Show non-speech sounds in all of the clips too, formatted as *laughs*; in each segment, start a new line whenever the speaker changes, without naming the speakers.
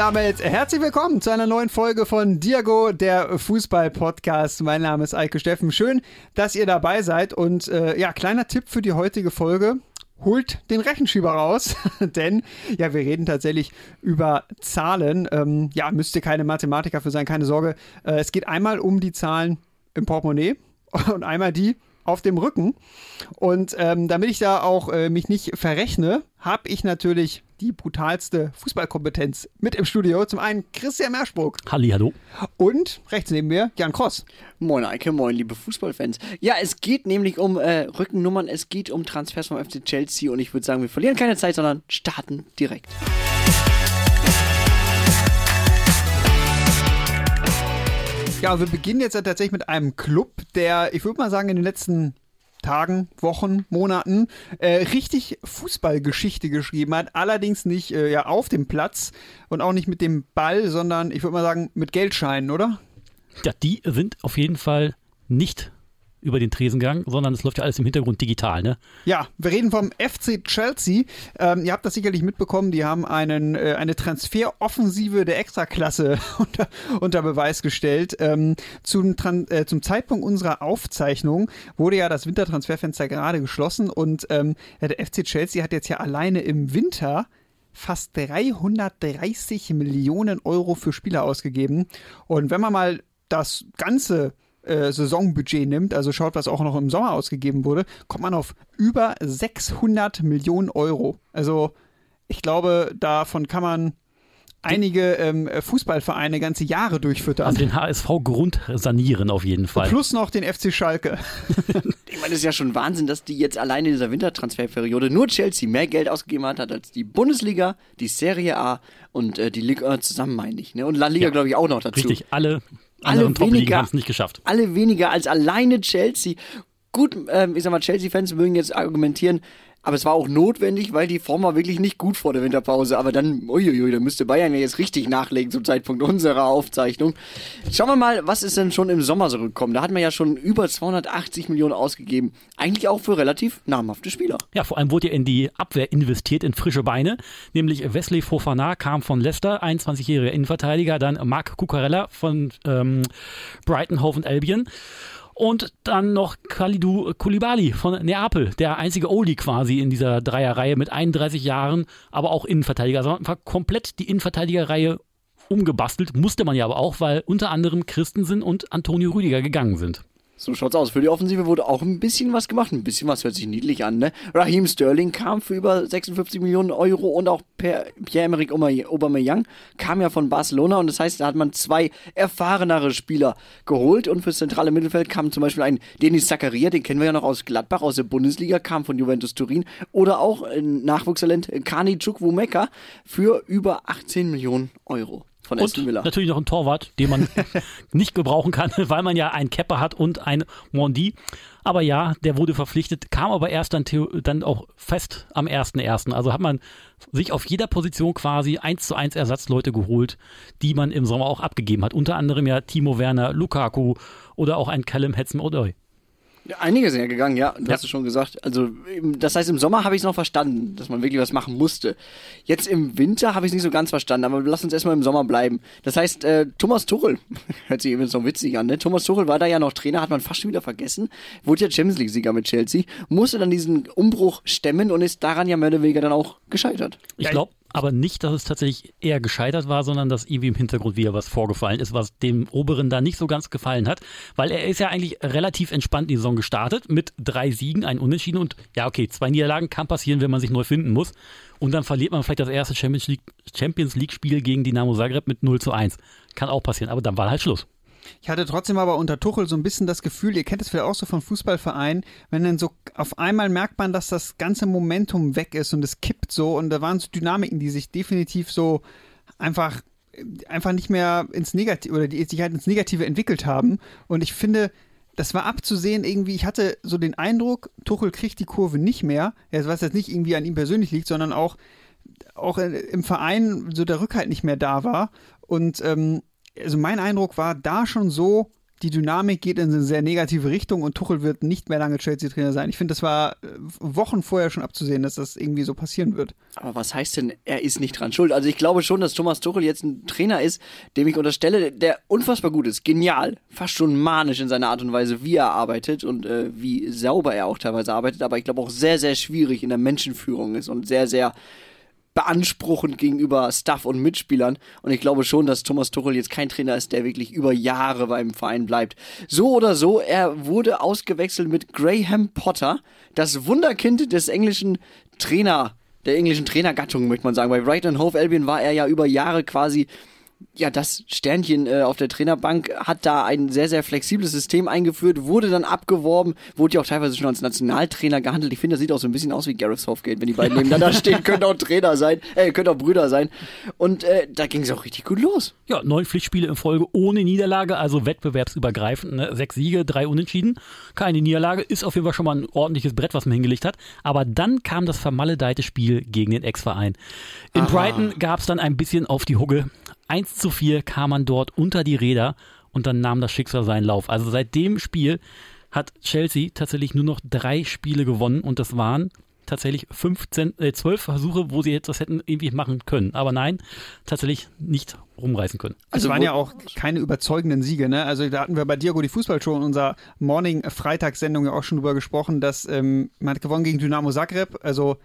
damit herzlich willkommen zu einer neuen Folge von Diago, der Fußball-Podcast. Mein Name ist Eike Steffen. Schön, dass ihr dabei seid. Und äh, ja, kleiner Tipp für die heutige Folge. Holt den Rechenschieber raus, *laughs* denn ja, wir reden tatsächlich über Zahlen. Ähm, ja, müsst ihr keine Mathematiker für sein, keine Sorge. Äh, es geht einmal um die Zahlen im Portemonnaie und einmal die auf dem Rücken. Und ähm, damit ich da auch äh, mich nicht verrechne, habe ich natürlich die brutalste Fußballkompetenz mit im Studio. Zum einen Christian Merschbruck.
Halli, hallo.
Und rechts neben mir Jan Kross.
Moin Eike, moin liebe Fußballfans. Ja, es geht nämlich um äh, Rückennummern, es geht um Transfers vom FC Chelsea und ich würde sagen, wir verlieren keine Zeit, sondern starten direkt.
Ja, wir beginnen jetzt tatsächlich mit einem Club, der, ich würde mal sagen, in den letzten Tagen, Wochen, Monaten äh, richtig Fußballgeschichte geschrieben hat. Allerdings nicht äh, ja, auf dem Platz und auch nicht mit dem Ball, sondern ich würde mal sagen mit Geldscheinen, oder?
Ja, die sind auf jeden Fall nicht über den Tresen gegangen, sondern es läuft ja alles im Hintergrund digital, ne?
Ja, wir reden vom FC Chelsea. Ähm, ihr habt das sicherlich mitbekommen, die haben einen, äh, eine Transferoffensive der Extraklasse *laughs* unter, unter Beweis gestellt. Ähm, zum, äh, zum Zeitpunkt unserer Aufzeichnung wurde ja das Wintertransferfenster gerade geschlossen und ähm, der FC Chelsea hat jetzt ja alleine im Winter fast 330 Millionen Euro für Spieler ausgegeben. Und wenn man mal das ganze äh, Saisonbudget nimmt, also schaut, was auch noch im Sommer ausgegeben wurde, kommt man auf über 600 Millionen Euro. Also ich glaube, davon kann man einige ähm, Fußballvereine ganze Jahre durchfüttern.
Also den HSV Grund sanieren auf jeden Fall.
Plus noch den FC Schalke. *laughs*
ich meine, es ist ja schon Wahnsinn, dass die jetzt alleine in dieser Wintertransferperiode nur Chelsea mehr Geld ausgegeben hat, hat als die Bundesliga, die Serie A und äh, die Liga zusammen, meine ich. Ne? Und La Liga, ja, glaube ich, auch noch dazu.
Richtig, alle alle weniger, haben es nicht geschafft.
Alle weniger als alleine Chelsea. Gut, ähm, ich sag mal, Chelsea-Fans mögen jetzt argumentieren, aber es war auch notwendig, weil die Form war wirklich nicht gut vor der Winterpause. Aber dann, uiuiui, da müsste Bayern ja jetzt richtig nachlegen zum Zeitpunkt unserer Aufzeichnung. Schauen wir mal, was ist denn schon im Sommer zurückgekommen? Da hat man ja schon über 280 Millionen ausgegeben. Eigentlich auch für relativ namhafte Spieler.
Ja, vor allem wurde ja in die Abwehr investiert, in frische Beine. Nämlich Wesley Fofana kam von Leicester, 21-jähriger Innenverteidiger. Dann Marc Cucurella von ähm, Brighton Hove Albion. Und dann noch Khalidou Koulibaly von Neapel, der einzige Oldie quasi in dieser Dreierreihe mit 31 Jahren, aber auch Innenverteidiger. Also einfach komplett die Innenverteidigerreihe umgebastelt, musste man ja aber auch, weil unter anderem Christensen und Antonio Rüdiger gegangen sind.
So schaut's aus. Für die Offensive wurde auch ein bisschen was gemacht. Ein bisschen was hört sich niedlich an, ne? Raheem Sterling kam für über 56 Millionen Euro und auch Pierre-Emerick Aubameyang kam ja von Barcelona und das heißt, da hat man zwei erfahrenere Spieler geholt und fürs zentrale Mittelfeld kam zum Beispiel ein Denis Zakaria, den kennen wir ja noch aus Gladbach, aus der Bundesliga, kam von Juventus Turin oder auch Nachwuchstalent Kani Chukwumeka für über 18 Millionen Euro
von Aston Villa. natürlich noch ein Torwart, den man *laughs* nicht gebrauchen kann, *laughs* weil man ja einen Kepper hat und ein Mondi. Aber ja, der wurde verpflichtet, kam aber erst dann, dann auch fest am 1.1. Also hat man sich auf jeder Position quasi eins zu eins Ersatzleute geholt, die man im Sommer auch abgegeben hat. Unter anderem ja Timo Werner, Lukaku oder auch ein Callum Hetzen-Odoi.
Einige sind ja gegangen, ja, du ja. hast es schon gesagt. Also, das heißt, im Sommer habe ich es noch verstanden, dass man wirklich was machen musste. Jetzt im Winter habe ich es nicht so ganz verstanden, aber lass uns erstmal im Sommer bleiben. Das heißt, äh, Thomas Tuchel, *laughs* hört sich übrigens noch witzig an, ne? Thomas Tuchel war da ja noch Trainer, hat man fast schon wieder vergessen, wurde ja Champions League-Sieger mit Chelsea, musste dann diesen Umbruch stemmen und ist daran ja mehr oder weniger dann auch gescheitert.
Ich glaube, aber nicht, dass es tatsächlich eher gescheitert war, sondern dass irgendwie im Hintergrund wieder was vorgefallen ist, was dem Oberen da nicht so ganz gefallen hat. Weil er ist ja eigentlich relativ entspannt in die Saison gestartet mit drei Siegen, ein Unentschieden und ja, okay, zwei Niederlagen kann passieren, wenn man sich neu finden muss. Und dann verliert man vielleicht das erste Champions League, Champions League Spiel gegen Dynamo Zagreb mit 0 zu 1. Kann auch passieren, aber dann war halt Schluss.
Ich hatte trotzdem aber unter Tuchel so ein bisschen das Gefühl, ihr kennt es vielleicht auch so von Fußballvereinen, wenn dann so auf einmal merkt man, dass das ganze Momentum weg ist und es kippt so und da waren so Dynamiken, die sich definitiv so einfach einfach nicht mehr ins Negative oder die sich halt ins Negative entwickelt haben. Und ich finde, das war abzusehen irgendwie, ich hatte so den Eindruck, Tuchel kriegt die Kurve nicht mehr, was jetzt nicht irgendwie an ihm persönlich liegt, sondern auch auch im Verein so der Rückhalt nicht mehr da war. Und ähm, also mein Eindruck war da schon so, die Dynamik geht in eine sehr negative Richtung und Tuchel wird nicht mehr lange Chelsea-Trainer sein. Ich finde, das war äh, Wochen vorher schon abzusehen, dass das irgendwie so passieren wird.
Aber was heißt denn, er ist nicht dran schuld? Also ich glaube schon, dass Thomas Tuchel jetzt ein Trainer ist, dem ich unterstelle, der unfassbar gut ist, genial, fast schon manisch in seiner Art und Weise, wie er arbeitet und äh, wie sauber er auch teilweise arbeitet, aber ich glaube auch sehr, sehr schwierig in der Menschenführung ist und sehr, sehr beanspruchend gegenüber Staff und Mitspielern. Und ich glaube schon, dass Thomas Tuchel jetzt kein Trainer ist, der wirklich über Jahre beim Verein bleibt. So oder so, er wurde ausgewechselt mit Graham Potter, das Wunderkind des englischen Trainer, der englischen Trainergattung, möchte man sagen. Bei Brighton Hove Albion war er ja über Jahre quasi ja, das Sternchen äh, auf der Trainerbank hat da ein sehr, sehr flexibles System eingeführt, wurde dann abgeworben, wurde ja auch teilweise schon als Nationaltrainer gehandelt. Ich finde, das sieht auch so ein bisschen aus wie Gareth Southgate, wenn die beiden nebeneinander *laughs* stehen, könnte auch Trainer sein, äh, könnte auch Brüder sein. Und äh, da ging es auch richtig gut los.
Ja, neun Pflichtspiele in Folge ohne Niederlage, also wettbewerbsübergreifend. Ne? Sechs Siege, drei Unentschieden, keine Niederlage. Ist auf jeden Fall schon mal ein ordentliches Brett, was man hingelegt hat. Aber dann kam das vermaledeite Spiel gegen den Ex-Verein. In Aha. Brighton gab es dann ein bisschen auf die Hugge. 1 zu 4 kam man dort unter die Räder und dann nahm das Schicksal seinen Lauf. Also seit dem Spiel hat Chelsea tatsächlich nur noch drei Spiele gewonnen und das waren tatsächlich 15, äh, 12 Versuche, wo sie jetzt das hätten irgendwie machen können. Aber nein, tatsächlich nicht rumreißen können.
Also es waren ja auch keine überzeugenden Siege, ne? Also da hatten wir bei Diago die Fußballshow in unserer Morning-Freitagssendung ja auch schon drüber gesprochen, dass ähm, man hat gewonnen gegen Dynamo Zagreb, also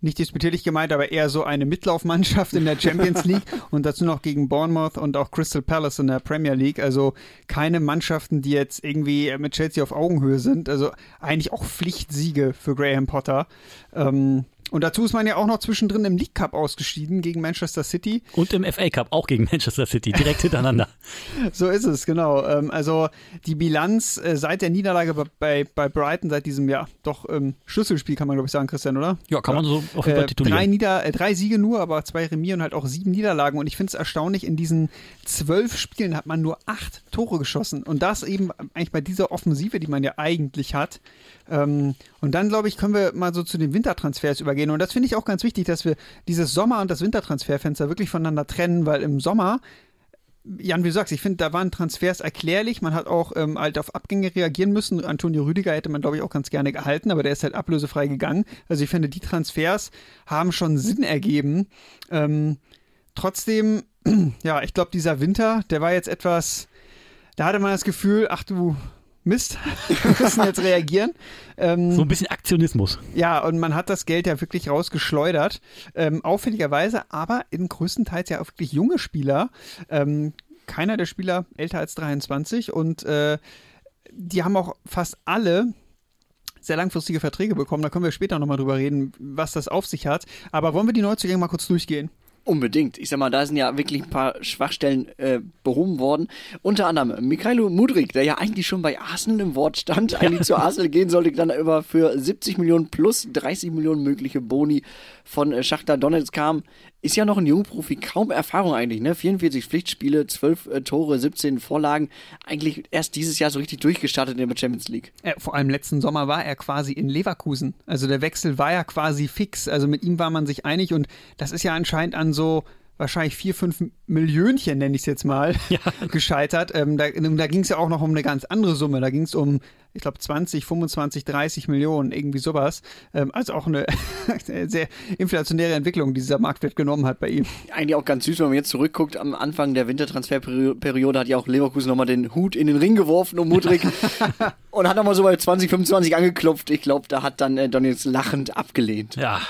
nicht disputierlich gemeint, aber eher so eine Mitlaufmannschaft in der Champions League *laughs* und dazu noch gegen Bournemouth und auch Crystal Palace in der Premier League. Also keine Mannschaften, die jetzt irgendwie mit Chelsea auf Augenhöhe sind. Also eigentlich auch Pflichtsiege für Graham Potter. Ähm, und dazu ist man ja auch noch zwischendrin im League Cup ausgeschieden gegen Manchester City.
Und im FA Cup auch gegen Manchester City, direkt hintereinander. *laughs*
so ist es, genau. Ähm, also die Bilanz äh, seit der Niederlage bei, bei Brighton, seit diesem ja doch ähm, Schlüsselspiel, kann man glaube ich sagen, Christian, oder?
Ja, kann man so auf jeden Fall
äh, titulieren. Drei, Nieder äh, drei Siege nur, aber zwei Remis und halt auch sieben Niederlagen. Und ich finde es erstaunlich, in diesen zwölf Spielen hat man nur acht Tore geschossen. Und das eben eigentlich bei dieser Offensive, die man ja eigentlich hat. Ähm, und dann, glaube ich, können wir mal so zu den Wintertransfers übergehen. Und das finde ich auch ganz wichtig, dass wir dieses Sommer- und das Wintertransferfenster wirklich voneinander trennen, weil im Sommer Jan, wie du sagst, ich finde, da waren Transfers erklärlich. Man hat auch ähm, halt auf Abgänge reagieren müssen. Antonio Rüdiger hätte man, glaube ich, auch ganz gerne gehalten, aber der ist halt ablösefrei gegangen. Also ich finde, die Transfers haben schon Sinn ergeben. Ähm, trotzdem, *clears throat* ja, ich glaube, dieser Winter, der war jetzt etwas, da hatte man das Gefühl, ach du Mist, *laughs* wir müssen jetzt reagieren.
Ähm, so ein bisschen Aktionismus.
Ja, und man hat das Geld ja wirklich rausgeschleudert. Ähm, auffälligerweise, aber in größtenteils ja auch wirklich junge Spieler. Ähm, keiner der Spieler älter als 23 und äh, die haben auch fast alle sehr langfristige Verträge bekommen. Da können wir später nochmal drüber reden, was das auf sich hat. Aber wollen wir die Neuzugänge mal kurz durchgehen?
Unbedingt. Ich sag mal, da sind ja wirklich ein paar Schwachstellen äh, behoben worden. Unter anderem Mikhailo Mudrik, der ja eigentlich schon bei Arsenal im Wort stand, eigentlich zu Arsenal gehen sollte, dann über für 70 Millionen plus 30 Millionen mögliche Boni von äh, Schachter Donetsk kam. Ist ja noch ein Jungprofi, kaum Erfahrung eigentlich, ne? 44 Pflichtspiele, 12 äh, Tore, 17 Vorlagen. Eigentlich erst dieses Jahr so richtig durchgestartet in der Champions League.
Ja, vor allem letzten Sommer war er quasi in Leverkusen. Also der Wechsel war ja quasi fix. Also mit ihm war man sich einig und das ist ja anscheinend an so wahrscheinlich vier, fünf Millionchen, nenne ich es jetzt mal, ja. *laughs* gescheitert. Ähm, da da ging es ja auch noch um eine ganz andere Summe. Da ging es um, ich glaube, 20, 25, 30 Millionen, irgendwie sowas. Ähm, also auch eine *laughs* sehr inflationäre Entwicklung, die dieser Marktwert genommen hat bei ihm.
Eigentlich auch ganz süß, wenn man jetzt zurückguckt. Am Anfang der Wintertransferperiode hat ja auch Leverkusen nochmal den Hut in den Ring geworfen um Mudrik *laughs* und hat nochmal so bei 20, 25 angeklopft. Ich glaube, da hat dann äh, Don lachend abgelehnt.
Ja,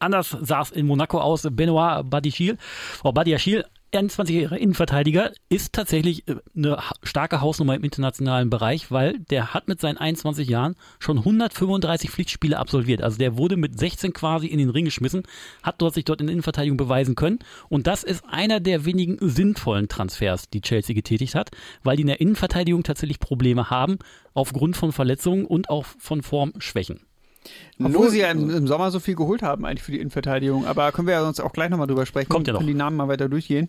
Anders sah es in Monaco aus. Benoit Badiachil, oh, Badiachil 21-jähriger Innenverteidiger ist tatsächlich äh, eine starke Hausnummer im internationalen Bereich, weil der hat mit seinen 21 Jahren schon 135 Pflichtspiele absolviert. Also der wurde mit 16 quasi in den Ring geschmissen, hat dort sich dort in der Innenverteidigung beweisen können. Und das ist einer der wenigen sinnvollen Transfers, die Chelsea getätigt hat, weil die in der Innenverteidigung tatsächlich Probleme haben aufgrund von Verletzungen und auch von Formschwächen.
Obwohl sie ja im, im, Sommer so viel geholt haben eigentlich für die Innenverteidigung. Aber können wir ja sonst auch gleich nochmal drüber sprechen.
Kommt ja noch.
Können die Namen mal weiter durchgehen.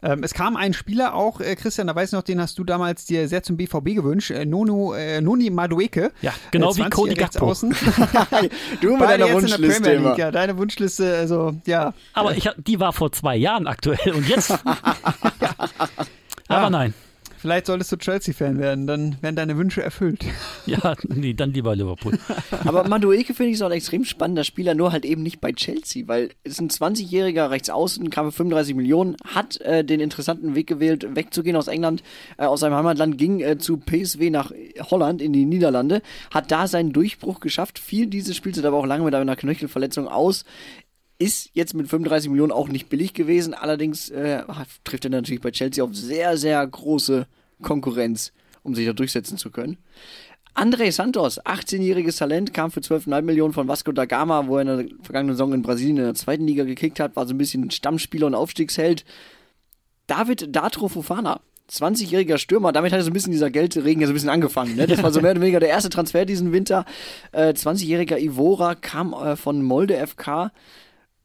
Ähm, es kam ein Spieler auch, äh, Christian, da weiß ich noch, den hast du damals dir sehr zum BVB gewünscht, äh, Nono, äh, Noni Madueke.
Ja, genau wie Cody Gakpo. *laughs*
du mit deiner Wunschliste
League, ja, deine Wunschliste, also ja.
Aber ich, die war vor zwei Jahren aktuell und jetzt. ja. *laughs* Aber nein.
Vielleicht solltest du Chelsea-Fan werden, dann werden deine Wünsche erfüllt. *laughs*
Ja, nee, dann lieber Liverpool. *laughs*
Aber Madueke finde ich so ein extrem spannender Spieler, nur halt eben nicht bei Chelsea, weil es ein 20-jähriger Rechtsaußen, kam für 35 Millionen, hat äh, den interessanten Weg gewählt, wegzugehen aus England, äh, aus seinem Heimatland, ging äh, zu PSW nach Holland in die Niederlande, hat da seinen Durchbruch geschafft, fiel dieses Spielzeit aber auch lange mit einer Knöchelverletzung aus, ist jetzt mit 35 Millionen auch nicht billig gewesen, allerdings äh, trifft er natürlich bei Chelsea auf sehr, sehr große Konkurrenz, um sich da durchsetzen zu können. André Santos, 18-jähriges Talent, kam für 12,5 Millionen von Vasco da Gama, wo er in der vergangenen Saison in Brasilien in der zweiten Liga gekickt hat, war so ein bisschen Stammspieler und Aufstiegsheld. David Datro Fofana, 20-jähriger Stürmer, damit hat so ein bisschen dieser Geldregen ja so ein bisschen angefangen. Ne? Das war so *laughs* mehr oder weniger der erste Transfer diesen Winter. Äh, 20-jähriger Ivora kam äh, von Molde FK.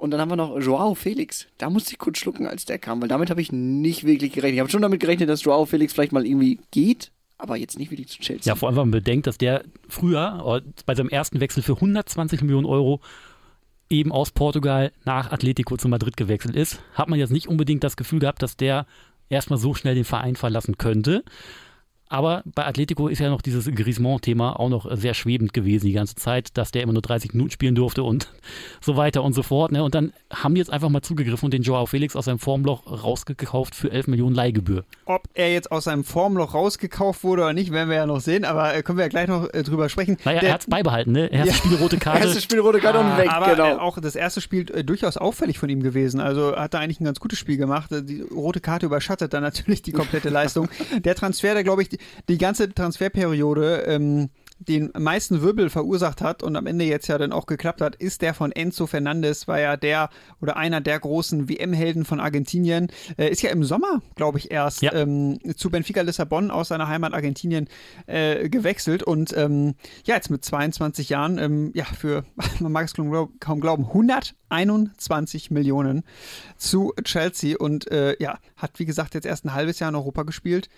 Und dann haben wir noch Joao Felix. Da musste ich kurz schlucken, als der kam, weil damit habe ich nicht wirklich gerechnet. Ich habe schon damit gerechnet, dass Joao Felix vielleicht mal irgendwie geht, aber jetzt nicht wirklich zu Chelsea.
Ja, vor allem, wenn man bedenkt, dass der früher äh, bei seinem ersten Wechsel für 120 Millionen Euro eben aus Portugal nach Atletico zu Madrid gewechselt ist, hat man jetzt nicht unbedingt das Gefühl gehabt, dass der erstmal so schnell den Verein verlassen könnte. Aber bei Atletico ist ja noch dieses Griezmann-Thema auch noch sehr schwebend gewesen die ganze Zeit, dass der immer nur 30 Minuten spielen durfte und *laughs* so weiter und so fort. Ne? Und dann haben die jetzt einfach mal zugegriffen und den Joao Felix aus seinem Formloch rausgekauft für 11 Millionen Leihgebühr.
Ob er jetzt aus seinem Formloch rausgekauft wurde oder nicht, werden wir ja noch sehen, aber äh, können wir ja gleich noch äh, drüber sprechen.
Naja,
Der-
er hat es beibehalten, ne? Erstes
Ja.
Spiel rote *laughs* Karte.
Erste Spiel rote Karte und weg,
aber
genau.
äh, auch das erste Spiel äh, durchaus auffällig von ihm gewesen. Also hat er eigentlich ein ganz gutes Spiel gemacht. Die rote Karte überschattet dann natürlich die komplette Leistung. *laughs* Der Transfer, der glaube ich die, ganze Transferperiode ähm, den meisten Wirbel verursacht hat und am Ende jetzt ja dann auch geklappt hat, ist der von Enzo Fernandes, war ja der oder einer der großen WM-Helden von Argentinien. Äh, ist ja im Sommer, glaube ich, erst
Ja.
ähm, zu Benfica Lissabon aus seiner Heimat Argentinien äh, gewechselt und ähm, ja, jetzt mit 22 Jahren, ähm, ja, für, *laughs* man mag es kaum glauben, 121 Millionen zu Chelsea und äh, ja, hat wie gesagt jetzt erst ein halbes Jahr in Europa gespielt.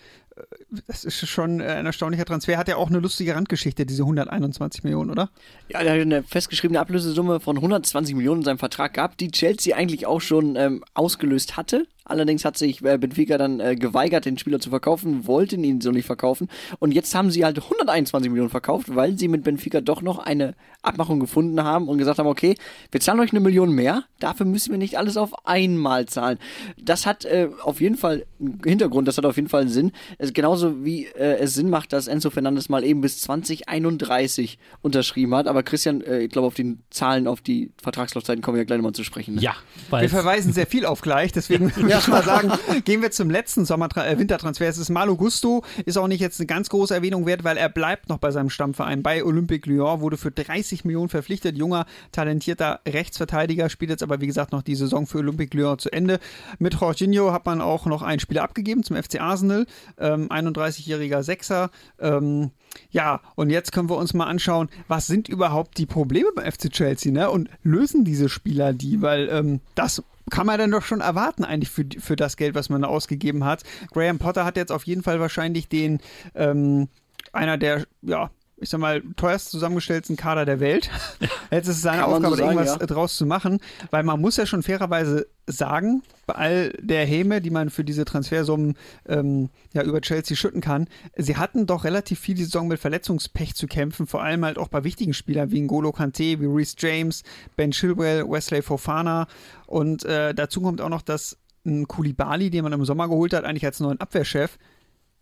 Das ist schon äh, ein erstaunlicher Transfer. Hat ja auch eine lustige Randgeschichte, diese 121 Millionen, oder?
Ja, er hat eine festgeschriebene Ablösesumme von 120 Millionen in seinem Vertrag gehabt, die Chelsea eigentlich auch schon ähm, ausgelöst hatte. Allerdings hat sich äh, Benfica dann äh, geweigert, den Spieler zu verkaufen, wollten ihn so nicht verkaufen. Und jetzt haben sie halt 121 Millionen verkauft, weil sie mit Benfica doch noch eine Abmachung gefunden haben und gesagt haben, okay, wir zahlen euch eine Million mehr, dafür müssen wir nicht alles auf einmal zahlen. Das hat äh, auf jeden Fall einen Hintergrund, das hat auf jeden Fall einen Sinn. Es, genauso wie äh, es Sinn macht, dass Enzo Fernandes mal eben bis 2031 unterschrieben hat. Aber Christian, äh, ich glaube, auf die Zahlen, auf die Vertragslaufzeiten kommen wir ja gleich nochmal zu sprechen. Ne?
Ja,
Wir verweisen sehr viel auf gleich, deswegen *laughs* würde ich mal sagen, gehen wir zum letzten Sommer äh, Wintertransfer. Es ist Malo Gusto, ist auch nicht jetzt eine ganz große Erwähnung wert, weil er bleibt noch bei seinem Stammverein bei Olympique Lyon, wurde für 30 Millionen verpflichtet, junger, talentierter Rechtsverteidiger, spielt jetzt aber wie gesagt noch die Saison für Olympique Lyon zu Ende. Mit Jorginho hat man auch noch einen Spieler abgegeben zum FC Arsenal, ähm, 31-jähriger Sechser. Ähm, ja, und jetzt können wir uns mal anschauen, was sind überhaupt die Probleme beim FC Chelsea, ne? Und lösen diese Spieler die? Weil ähm, das kann man dann doch schon erwarten, eigentlich für, für das Geld, was man da ausgegeben hat. Graham Potter hat jetzt auf jeden Fall wahrscheinlich den ähm, einer der, ja, ich sag mal, teuerst zusammengestellten Kader der Welt. *laughs* Jetzt ist es seine
so
Aufgabe, da
sagen,
irgendwas
ja.
draus zu machen, weil man muss ja schon fairerweise sagen, bei all der Häme, die man für diese Transfersummen ähm, ja über Chelsea schütten kann, sie hatten doch relativ viel die Saison mit Verletzungspech zu kämpfen, vor allem halt auch bei wichtigen Spielern wie N'Golo Kante, wie Reece James, Ben Chilwell, Wesley Fofana und äh, dazu kommt auch noch, dass ein Kulibali, den man im Sommer geholt hat, eigentlich als neuen Abwehrchef,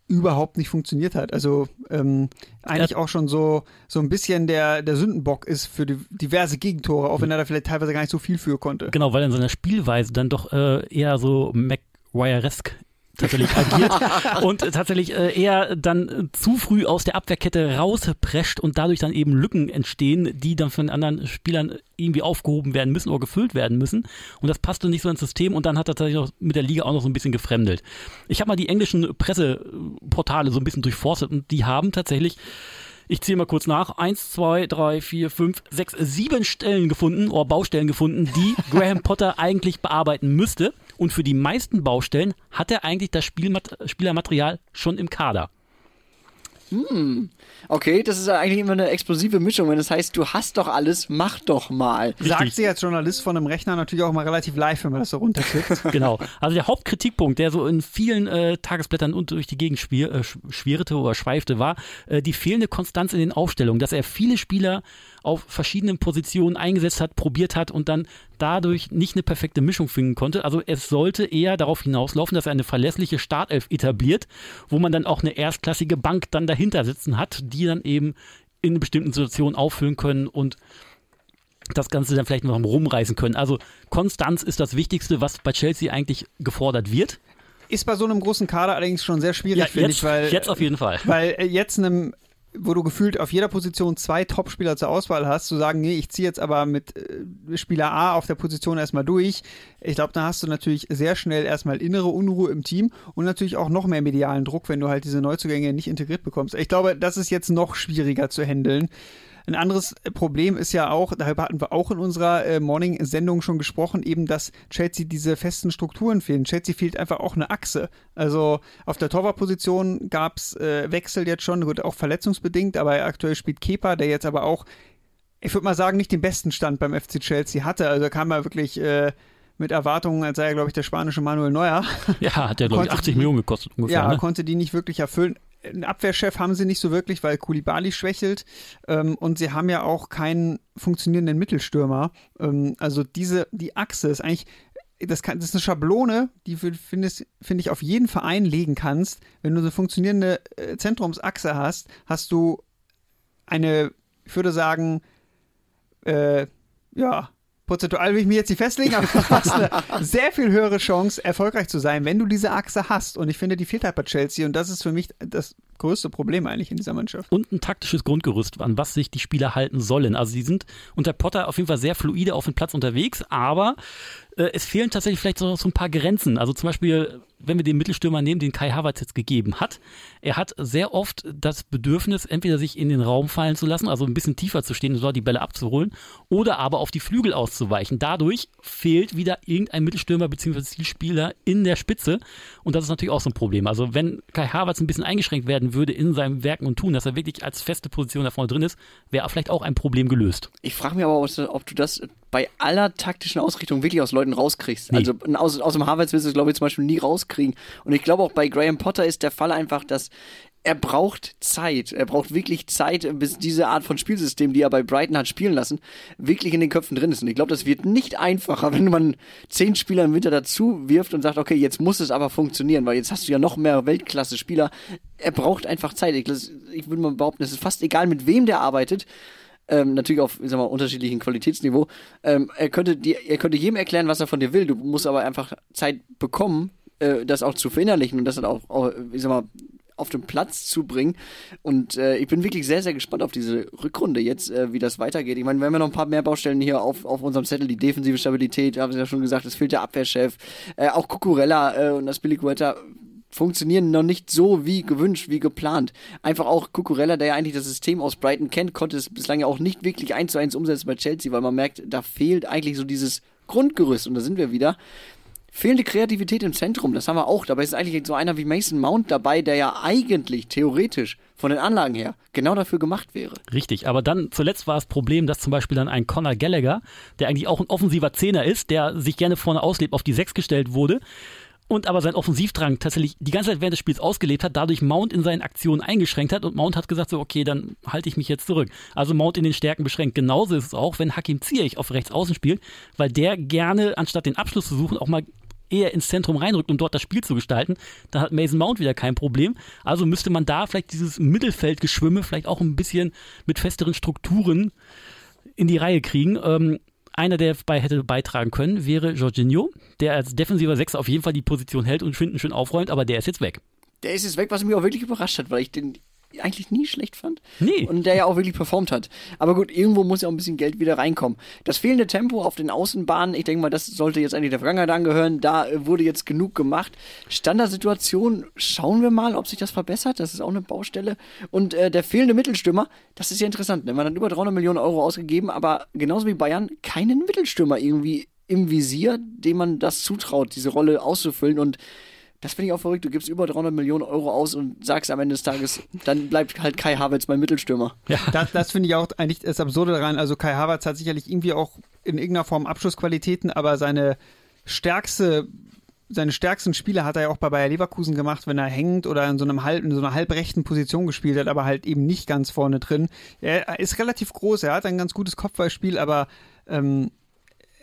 überhaupt nicht funktioniert hat. Also ähm, eigentlich
Ja.
auch schon so, so ein bisschen der, der Sündenbock ist für die, diverse Gegentore, auch wenn er da vielleicht teilweise gar nicht so viel für konnte.
genau, weil er in seiner Spielweise dann doch äh, eher so McGuire-esk tatsächlich agiert *laughs* und tatsächlich äh, eher dann zu früh aus der Abwehrkette rausprescht und dadurch dann eben Lücken entstehen, die dann von anderen Spielern irgendwie aufgehoben werden müssen oder gefüllt werden müssen. Und das passte nicht so ins System und dann hat er tatsächlich noch mit der Liga auch noch so ein bisschen gefremdelt. Ich habe mal die englischen Presseportale so ein bisschen durchforstet und die haben tatsächlich ich zähle mal kurz nach. Eins, zwei, drei, vier, fünf, sechs, sieben Stellen gefunden oder Baustellen gefunden, die Graham Potter eigentlich bearbeiten müsste. Und für die meisten Baustellen hat er eigentlich das Spielmat Spielermaterial schon im Kader.
Hm. Okay, das ist eigentlich immer eine explosive Mischung. Wenn das heißt, du hast doch alles, mach doch mal.
Sagt sie als Journalist von einem Rechner natürlich auch mal relativ live, wenn man das so runterklickt. *laughs*
genau. Also der Hauptkritikpunkt, der so in vielen äh, Tagesblättern und durch die Gegend äh, schwirrte oder schweifte, war äh, die fehlende Konstanz in den Aufstellungen, dass er viele Spieler auf verschiedenen Positionen eingesetzt hat, probiert hat und dann dadurch nicht eine perfekte Mischung finden konnte. Also es sollte eher darauf hinauslaufen, dass er eine verlässliche Startelf etabliert, wo man dann auch eine erstklassige Bank dann dahinter sitzen hat, die dann eben in bestimmten Situationen auffüllen können und das Ganze dann vielleicht noch rumreißen können. Also Konstanz ist das Wichtigste, was bei Chelsea eigentlich gefordert wird.
Ist bei so einem großen Kader allerdings schon sehr schwierig,
Ja,
finde
jetzt,
ich, weil,
jetzt auf jeden Fall.
weil äh, jetzt einem wo du gefühlt auf jeder Position zwei Topspieler zur Auswahl hast, zu sagen, nee, ich ziehe jetzt aber mit äh, Spieler A auf der Position erstmal durch. Ich glaube, da hast du natürlich sehr schnell erstmal innere Unruhe im Team und natürlich auch noch mehr medialen Druck, wenn du halt diese Neuzugänge nicht integriert bekommst. Ich glaube, das ist jetzt noch schwieriger zu handeln. Ein anderes Problem ist ja auch, darüber hatten wir auch in unserer äh, Morning-Sendung schon gesprochen, eben, dass Chelsea diese festen Strukturen fehlen. Chelsea fehlt einfach auch eine Achse. Also auf der Torwartposition gab es äh, Wechsel jetzt schon, gut, auch verletzungsbedingt, aber aktuell spielt Kepa, der jetzt aber auch, ich würde mal sagen, nicht den besten Stand beim FC Chelsea hatte. Also kam er wirklich äh, mit Erwartungen, als sei er, glaube ich, der spanische Manuel Neuer.
Ja, hat ja, glaube ich,
Konnte
80
die-
Millionen gekostet ungefähr.
Ja,
ne?
konnte die nicht wirklich erfüllen. Einen Abwehrchef haben sie nicht so wirklich, weil Kulibali schwächelt. Ähm, und sie haben ja auch keinen funktionierenden Mittelstürmer. Ähm, also diese, die Achse ist eigentlich, das, kann, das ist eine Schablone, die finde ich, auf jeden Verein legen kannst. Wenn du eine funktionierende äh, Zentrumsachse hast, hast du eine, ich würde sagen, äh, ja, prozentual will ich mir jetzt nicht festlegen, aber du hast eine *laughs* sehr viel höhere Chance, erfolgreich zu sein, wenn du diese Achse hast. Und ich finde, die fehlt halt bei Chelsea und das ist für mich das größte Problem eigentlich in dieser Mannschaft.
und ein taktisches Grundgerüst, an was sich die Spieler halten sollen. Also die sind unter Potter auf jeden Fall sehr fluide auf dem Platz unterwegs, aber äh, es fehlen tatsächlich vielleicht so, so ein paar Grenzen. Also zum Beispiel, wenn wir den Mittelstürmer nehmen, den Kai Havertz jetzt gegeben hat, er hat sehr oft das Bedürfnis, entweder sich in den Raum fallen zu lassen, also ein bisschen tiefer zu stehen und dort die Bälle abzuholen, oder aber auf die Flügel auszuweichen. Dadurch fehlt wieder irgendein Mittelstürmer bzw. Zielspieler in der Spitze und das ist natürlich auch so ein Problem. Also wenn Kai Havertz ein bisschen eingeschränkt werden würde in seinem Werken und Tun, dass er wirklich als feste Position da vorne drin ist, wäre vielleicht auch ein Problem gelöst.
Ich frage mich aber, ob, ob du das bei aller taktischen Ausrichtung wirklich aus Leuten rauskriegst.
Nee.
Also aus, aus dem Harvards wirst du es, glaube ich, zum Beispiel nie rauskriegen. Und ich glaube auch bei Graham Potter ist der Fall einfach, dass er braucht Zeit. Er braucht wirklich Zeit, bis diese Art von Spielsystem, die er bei Brighton hat spielen lassen, wirklich in den Köpfen drin ist. Und ich glaube, das wird nicht einfacher, *laughs* wenn man zehn Spieler im Winter dazu wirft und sagt, okay, jetzt muss es aber funktionieren, weil jetzt hast du ja noch mehr Weltklasse-Spieler. Er braucht einfach Zeit. Ich, ich würde mal behaupten, es ist fast egal, mit wem der arbeitet ähm, natürlich auf ich sag mal, unterschiedlichen Qualitätsniveau. Ähm, er, könnte dir, er könnte jedem erklären, was er von dir will. Du musst aber einfach Zeit bekommen, äh, das auch zu verinnerlichen und das dann auch, auch ich sag mal, auf den Platz zu bringen. Und äh, ich bin wirklich sehr, sehr gespannt auf diese Rückrunde jetzt, äh, wie das weitergeht. Ich meine, wir haben ja noch ein paar mehr Baustellen hier auf, auf unserem Zettel. Die defensive Stabilität, haben Sie ja schon gesagt, es fehlt der Abwehrchef. Äh, auch Cucurella äh, und das Billy Guetta funktionieren noch nicht so wie gewünscht, wie geplant. Einfach auch Cucurella, der ja eigentlich das System aus Brighton kennt, konnte es bislang ja auch nicht wirklich eins zu eins umsetzen bei Chelsea, weil man merkt, da fehlt eigentlich so dieses Grundgerüst und da sind wir wieder. Fehlende Kreativität im Zentrum, das haben wir auch. Dabei ist eigentlich so einer wie Mason Mount dabei, der ja eigentlich theoretisch von den Anlagen her genau dafür gemacht wäre.
Richtig, aber dann zuletzt war das Problem, dass zum Beispiel dann ein Conor Gallagher, der eigentlich auch ein offensiver Zehner ist, der sich gerne vorne auslebt, auf die Sechs gestellt wurde und aber sein Offensivdrang tatsächlich die ganze Zeit während des Spiels ausgelebt hat, dadurch Mount in seinen Aktionen eingeschränkt hat und Mount hat gesagt so, okay, dann halte ich mich jetzt zurück. Also Mount in den Stärken beschränkt. Genauso ist es auch, wenn Hakim Ziyech auf rechts außen spielt, weil der gerne, anstatt den Abschluss zu suchen, auch mal eher ins Zentrum reinrückt, um dort das Spiel zu gestalten, dann hat Mason Mount wieder kein Problem. Also müsste man da vielleicht dieses Mittelfeldgeschwimme vielleicht auch ein bisschen mit festeren Strukturen in die Reihe kriegen. Ähm, einer, der bei hätte beitragen können, wäre Jorginho, der als defensiver Sechser auf jeden Fall die Position hält und Finden schön aufräumt, aber der ist jetzt weg.
Der ist jetzt weg, was mich auch wirklich überrascht hat, weil ich den eigentlich nie schlecht fand.
Nee.
Und der ja auch wirklich performt hat. Aber gut, irgendwo muss ja auch ein bisschen Geld wieder reinkommen. Das fehlende Tempo auf den Außenbahnen, ich denke mal, das sollte jetzt eigentlich der Vergangenheit angehören. Da äh, wurde jetzt genug gemacht. Standardsituation, schauen wir mal, ob sich das verbessert. Das ist auch eine Baustelle. Und äh, der fehlende Mittelstürmer, das ist ja interessant. Ne? Man hat über 300 Millionen Euro ausgegeben, aber genauso wie Bayern keinen Mittelstürmer irgendwie im Visier, dem man das zutraut, diese Rolle auszufüllen. Und Das finde ich auch verrückt. Du gibst über 300 Millionen Euro aus und sagst am Ende des Tages, dann bleibt halt Kai Havertz mein Mittelstürmer.
Ja. Das, das finde ich auch eigentlich das Absurde daran. Also Kai Havertz hat sicherlich irgendwie auch in irgendeiner Form Abschlussqualitäten, aber seine stärkste seine stärksten Spiele hat er ja auch bei Bayer Leverkusen gemacht, wenn er hängt oder in so einem halb, in so einer halbrechten Position gespielt hat, aber halt eben nicht ganz vorne drin. Er ist relativ groß, er hat ein ganz gutes Kopfballspiel, aber ähm,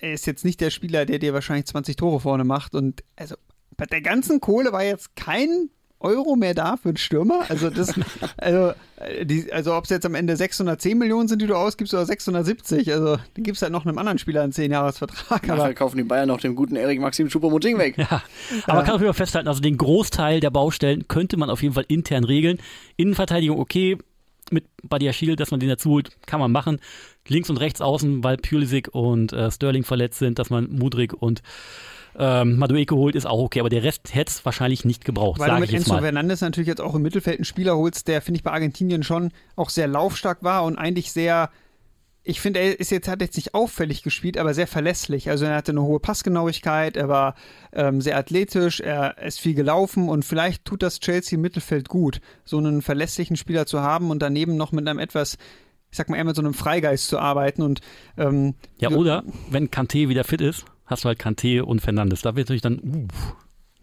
er ist jetzt nicht der Spieler, der dir wahrscheinlich 20 Tore vorne macht. Und also bei der ganzen Kohle war jetzt kein Euro mehr da für einen Stürmer. Also das, *laughs* also, äh, die, also ob es jetzt am Ende 610 Millionen sind, die du ausgibst, oder 670, also dann gibst halt noch einem anderen Spieler einen 10-Jahres-Vertrag.
Aber kaufen die Bayern noch den guten Erik Maxim Schuppermoting weg. *laughs*
Ja, aber man kann auf jeden Fall festhalten, also den Großteil der Baustellen könnte man auf jeden Fall intern regeln. Innenverteidigung, okay, mit Badiashil, dass man den dazu holt, kann man machen. Links und rechts außen, weil Pulisic und äh, Sterling verletzt sind, dass man Mudrik und ähm, Madueke holt, ist auch okay, aber der Rest hätte es wahrscheinlich nicht gebraucht.
Weil du mit Enzo. Fernandes natürlich jetzt auch im Mittelfeld einen Spieler holst, der, finde ich, bei Argentinien schon auch sehr laufstark war und eigentlich sehr, ich finde, er ist jetzt, hat jetzt nicht auffällig gespielt, aber sehr verlässlich. Also er hatte eine hohe Passgenauigkeit, er war ähm, sehr athletisch, er ist viel gelaufen und vielleicht tut das Chelsea im Mittelfeld gut, so einen verlässlichen Spieler zu haben und daneben noch mit einem etwas ich sag mal, eher mit so einem Freigeist zu arbeiten und ähm,
Ja, oder wenn Kanté wieder fit ist, hast du halt Kanté und Fernandes. Da wird natürlich dann, uh,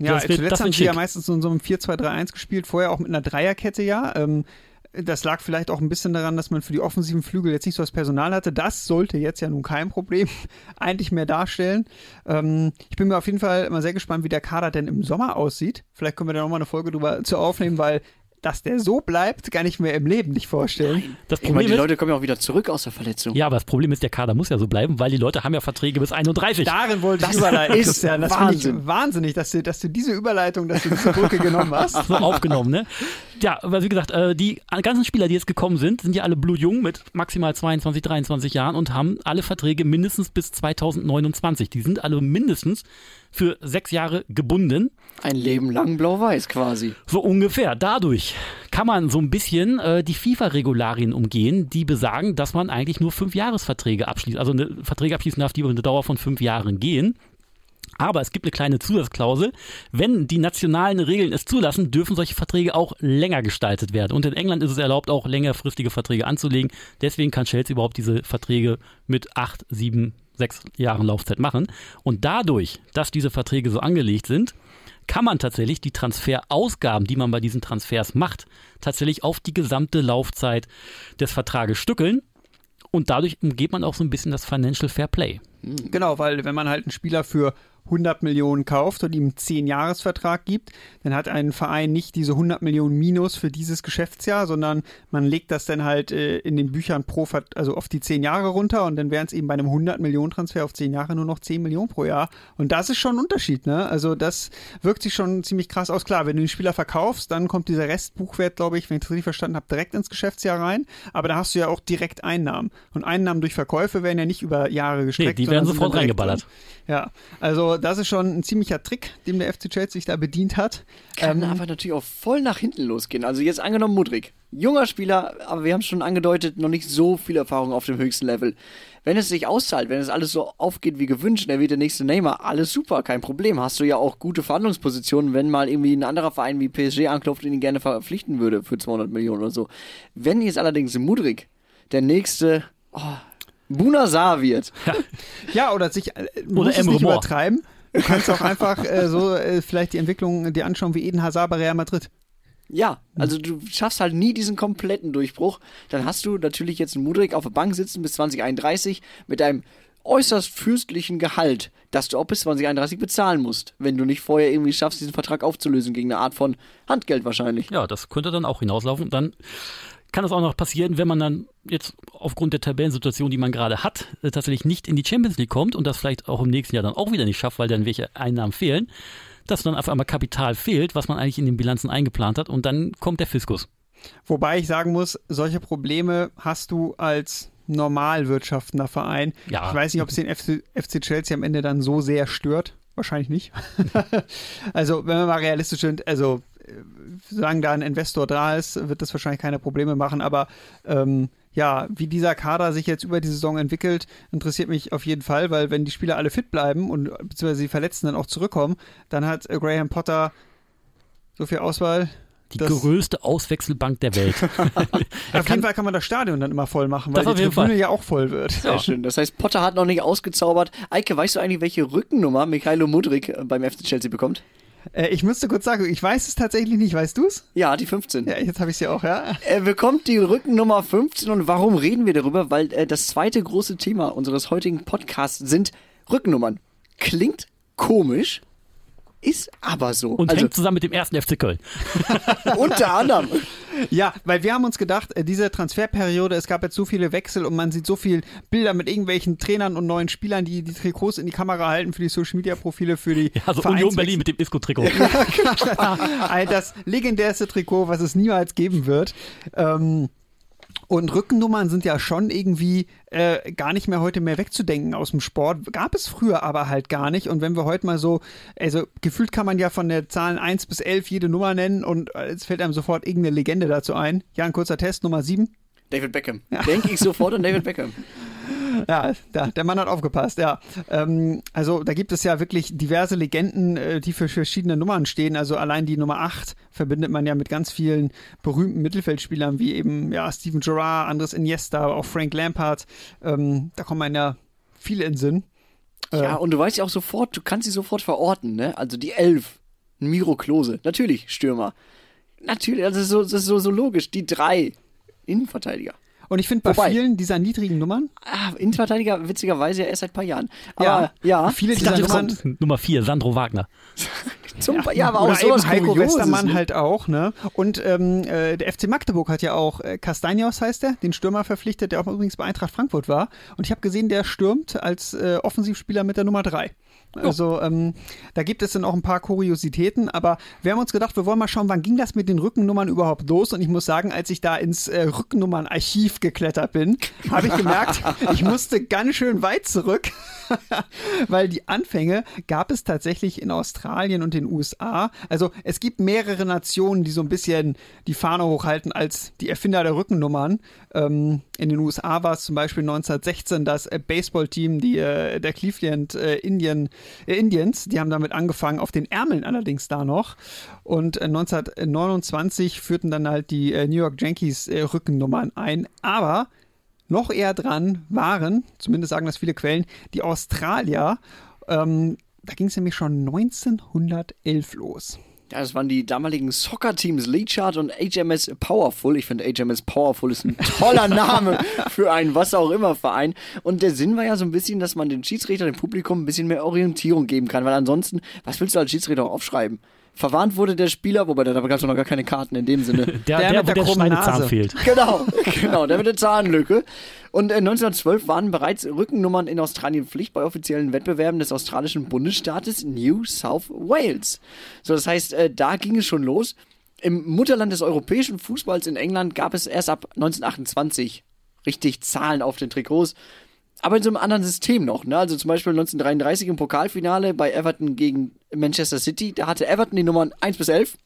Ja,
Das wird-
zuletzt haben sie ja meistens so in so einem 4-2-3-1 gespielt, vorher auch mit einer Dreierkette, ja. Ähm, das lag vielleicht auch ein bisschen daran, dass man für die offensiven Flügel jetzt nicht so das Personal hatte. Das sollte jetzt ja nun kein Problem *laughs* eigentlich mehr darstellen. Ähm, ich bin mir auf jeden Fall immer sehr gespannt, wie der Kader denn im Sommer aussieht. Vielleicht können wir da nochmal eine Folge drüber zu aufnehmen, weil dass der so bleibt, kann ich mir im Leben nicht vorstellen.
das
Ich meine,
Problem
die
ist,
Leute kommen ja auch wieder zurück aus der Verletzung.
ja, aber das Problem ist, der Kader muss ja so bleiben, weil die Leute haben ja Verträge bis 31.
Darin wollte ich
Das
überleiten,
ist
Christian. Das finde
Wahnsinn.
ich wahnsinnig, dass du, dass du diese Überleitung, dass du diese Brücke genommen hast. *laughs*
so aufgenommen, ne? Ja, aber wie gesagt, äh, die ganzen Spieler, die jetzt gekommen sind, sind ja alle blutjung mit maximal 22, 23 Jahren und haben alle Verträge mindestens bis 2029. Die sind alle mindestens für sechs Jahre gebunden.
Ein Leben lang blau-weiß quasi.
So ungefähr. Dadurch kann man so ein bisschen äh, die FIFA-Regularien umgehen, die besagen, dass man eigentlich nur fünf Jahresverträge abschließt, also eine Verträge abschließen darf, die über eine Dauer von fünf Jahren gehen. Aber es gibt eine kleine Zusatzklausel. Wenn die nationalen Regeln es zulassen, dürfen solche Verträge auch länger gestaltet werden. Und in England ist es erlaubt, auch längerfristige Verträge anzulegen. Deswegen kann Chelsea überhaupt diese Verträge mit acht, sieben, sechs Jahren Laufzeit machen. Und dadurch, dass diese Verträge so angelegt sind, kann man tatsächlich die Transferausgaben, die man bei diesen Transfers macht, tatsächlich auf die gesamte Laufzeit des Vertrages stückeln. Und dadurch umgeht man auch so ein bisschen das Financial Fair Play.
Genau, weil wenn man halt einen Spieler für 100 Millionen kauft und ihm einen 10-Jahres-Vertrag gibt, dann hat ein Verein nicht diese 100 Millionen Minus für dieses Geschäftsjahr, sondern man legt das dann halt äh, in den Büchern pro, also auf die 10 Jahre runter und dann wären es eben bei einem 100 Millionen Transfer auf 10 Jahre nur noch 10 Millionen pro Jahr. Und das ist schon ein Unterschied, ne? Also das wirkt sich schon ziemlich krass aus. Klar, wenn du den Spieler verkaufst, dann kommt dieser Restbuchwert, glaube ich, wenn ich das richtig verstanden habe, direkt ins Geschäftsjahr rein. Aber da hast du ja auch direkt Einnahmen. Und Einnahmen durch Verkäufe werden ja nicht über Jahre
Nee,
gestreckt.
die
sondern
werden sofort reingeballert.
drin. Ja, also das ist schon ein ziemlicher Trick, den der FC Chelsea sich da bedient hat.
Kann
Ähm,
aber natürlich auch voll nach hinten losgehen. Also jetzt angenommen Mudrik. Junger Spieler, aber wir haben es schon angedeutet, noch nicht so viel Erfahrung auf dem höchsten Level. Wenn es sich auszahlt, wenn es alles so aufgeht wie gewünscht, er wird der nächste Neymar, alles super, kein Problem. Hast du ja auch gute Verhandlungspositionen, wenn mal irgendwie ein anderer Verein wie PSG anklopft und ihn gerne verpflichten würde für 200 Millionen oder so. Wenn jetzt allerdings Mudrik der nächste oh, Bunazar wird, *laughs*
Ja, oder sich äh, du
Oder
es nicht übertreiben. Du kannst auch einfach äh, so äh, vielleicht die Entwicklung dir anschauen wie Eden Hazard bei Real Madrid.
Ja, also du schaffst halt nie diesen kompletten Durchbruch. Dann hast du natürlich jetzt einen Mudrik auf der Bank sitzen bis 2031 mit einem äußerst fürstlichen Gehalt, das du auch bis 2031 bezahlen musst, wenn du nicht vorher irgendwie schaffst, diesen Vertrag aufzulösen gegen eine Art von Handgeld wahrscheinlich.
Ja, das könnte dann auch hinauslaufen. Dann kann es auch noch passieren, wenn man dann jetzt aufgrund der Tabellensituation, die man gerade hat, äh, tatsächlich nicht in die Champions League kommt und das vielleicht auch im nächsten Jahr dann auch wieder nicht schafft, weil dann welche Einnahmen fehlen, dass dann auf einmal Kapital fehlt, was man eigentlich in den Bilanzen eingeplant hat und dann kommt der Fiskus.
Wobei ich sagen muss, solche Probleme hast du als normal wirtschaftender Verein.
Ja.
Ich weiß nicht, ob es den FC, FC Chelsea am Ende dann so sehr stört. Wahrscheinlich nicht. *laughs* also, wenn wir mal realistisch sind, also solange da ein Investor da ist, wird das wahrscheinlich keine Probleme machen. Aber ähm, ja, wie dieser Kader sich jetzt über die Saison entwickelt, interessiert mich auf jeden Fall, weil wenn die Spieler alle fit bleiben und beziehungsweise die Verletzten dann auch zurückkommen, dann hat äh, Graham Potter So viel Auswahl.
Die
Das-
größte Auswechselbank der Welt. *laughs* *laughs*
Auf jeden Fall kann man das Stadion dann immer voll machen, weil
Das
die Tribüne
Fall.
ja auch voll wird.
Sehr schön. Das heißt, Potter hat noch nicht ausgezaubert. Eike, weißt du eigentlich, welche Rückennummer Mikhailo Mudrik äh, beim FC Chelsea bekommt?
Äh, ich müsste kurz sagen, ich weiß es tatsächlich nicht. Weißt du es?
Ja, die 15.
Ja, jetzt habe ich ja auch, ja.
Er bekommt die Rückennummer 15 und warum reden wir darüber? Weil äh, das zweite große Thema unseres heutigen Podcasts sind Rückennummern. Klingt komisch, ist aber so.
Und
also
hängt zusammen mit dem ersten FC Köln. *laughs*
unter anderem.
Ja, weil wir haben uns gedacht, äh, diese Transferperiode, es gab jetzt so viele Wechsel und man sieht so viel Bilder mit irgendwelchen Trainern und neuen Spielern, die die Trikots in die Kamera halten für die Social Media Profile, für die
Also
Vereinswechsel.
Union Berlin mit dem Isco-Trikot. *laughs*
All das legendärste Trikot, was es niemals geben wird. Ähm, und Rückennummern sind ja schon irgendwie äh, gar nicht mehr heute mehr wegzudenken aus dem Sport. Gab es früher aber halt gar nicht. Und wenn wir heute mal so, also gefühlt kann man ja von der Zahlen 1 bis 11 jede Nummer nennen und äh, es fällt einem sofort irgendeine Legende dazu ein. Ja, ein kurzer Test, Nummer 7.
David Beckham. Denke ich sofort an David Beckham. *laughs*
Ja, da, der Mann hat aufgepasst, ja. Ähm, also da gibt es ja wirklich diverse Legenden, äh, die für verschiedene Nummern stehen. Also allein die Nummer 8 verbindet man ja mit ganz vielen berühmten Mittelfeldspielern, wie eben ja, Steven Gerrard, Andres Iniesta, auch Frank Lampard. Ähm, da kommen einem ja viele in Sinn.
Ja, und du weißt ja auch sofort, du kannst sie sofort verorten, ne? Also die 11, Miro Klose, natürlich Stürmer. Natürlich, also so, das ist so, so logisch. Die 3, Innenverteidiger.
Und ich finde bei
Wobei-
vielen dieser niedrigen Nummern,
Ah, Innenverteidiger, witzigerweise ja erst seit ein paar Jahren. Aber ja,
viele
Ich
dieser
dachte,
Nummern.
Nummer 4, Sandro Wagner. *laughs*
zum, ja, aber auch
Oder
sowas
eben Heiko Westermann
ne?
halt auch, ne? Und ähm, äh, der FC Magdeburg hat ja auch äh, Castanios heißt der, den Stürmer verpflichtet, der auch übrigens bei Eintracht Frankfurt war. Und ich habe gesehen, der stürmt als äh, Offensivspieler mit der Nummer 3. Also ähm, da gibt es dann auch ein paar Kuriositäten, aber wir haben uns gedacht, wir wollen mal schauen, wann ging das mit den Rückennummern überhaupt los? Und ich muss sagen, als ich da ins äh, Rückennummern-Archiv geklettert bin, habe ich gemerkt, *laughs* ich musste ganz schön weit zurück, *laughs* weil die Anfänge gab es tatsächlich in Australien und den USA. Also es gibt mehrere Nationen, die so ein bisschen die Fahne hochhalten als die Erfinder der Rückennummern. Ähm, in den USA war es zum Beispiel 1916 das äh, Baseballteam die, äh, der Cleveland äh, Indian, äh, Indians. Die haben damit angefangen, auf den Ärmeln allerdings da noch. Und äh, 1929 führten dann halt die äh, New York Yankees äh, Rückennummern ein. Aber noch eher dran waren, zumindest sagen das viele Quellen, die Australier. Ähm, da ging es nämlich schon 1911 los.
Ja, das waren die damaligen Soccer-Teams Leachart und HMS Powerful. Ich finde HMS Powerful ist ein *laughs* toller Name für einen was auch immer Verein. Und der Sinn war ja so ein bisschen, dass man den Schiedsrichter, dem Publikum ein bisschen mehr Orientierung geben kann, weil ansonsten, was willst du als Schiedsrichter auch aufschreiben? Verwarnt wurde der Spieler, wobei da gab es noch gar keine Karten in dem Sinne.
Der,
Der
der,
mit der
der
krummen Nase.
fehlt. *laughs*
Genau, genau, der mit der Zahnlücke. Und äh, 1912 waren bereits Rückennummern in Australien Pflicht bei offiziellen Wettbewerben des australischen Bundesstaates New South Wales. So, das heißt, äh, da ging es schon los. Im Mutterland des europäischen Fußballs in England gab es erst ab 1928 richtig Zahlen auf den Trikots. Aber in so einem anderen System noch, ne? Also zum Beispiel 1933 im Pokalfinale bei Everton gegen Manchester City. Da hatte Everton die Nummern 1 bis 11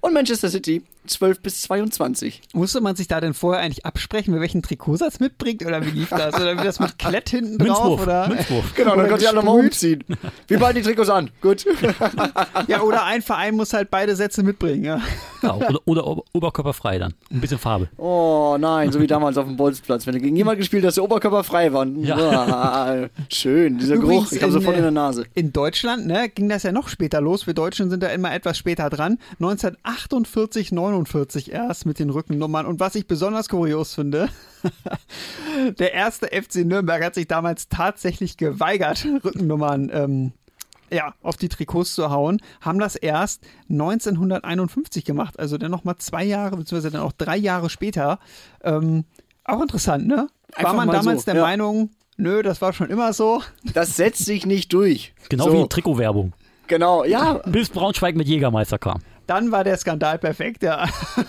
und Manchester City 12 bis 22.
Musste man sich da denn vorher eigentlich absprechen, wer welchen Trikotsatz mitbringt oder wie lief das? Oder wie das mit Klett hinten drauf?
Münzwurf.
Oder?
Münzwurf.
Genau, dann könnt ihr alle mal umziehen. Wir ballen die Trikots an. Gut. *laughs*
Ja, oder ein Verein muss halt beide Sätze mitbringen. Ja.
Ja, oder, oder ober- oberkörperfrei dann. Ein bisschen Farbe.
Oh nein, so wie damals auf dem Bolzplatz, wenn du gegen jemanden gespielt hast, der Oberkörper frei war. Ja. Schön, dieser Geruch,
Übrigens
ich habe sofort
äh,
in der Nase.
In Deutschland ne, ging das ja noch später los. Wir Deutschen sind da immer etwas später dran. 1948, 49 erst mit den Rückennummern. Und was ich besonders kurios finde, *laughs* der erste FC Nürnberg hat sich damals tatsächlich geweigert, Rückennummern ähm, ja, auf die Trikots zu hauen, haben das erst 1951 gemacht. Also dann nochmal zwei Jahre, beziehungsweise dann auch drei Jahre später. Ähm, auch interessant, ne? War
Einfach
man
mal
damals
so,
der
ja.
Meinung, nö, das war schon immer so.
Das setzt sich nicht durch.
Genau
so,
wie Trikotwerbung.
Genau, ja.
Bis Braunschweig mit Jägermeister kam.
Dann war der Skandal perfekt, ja.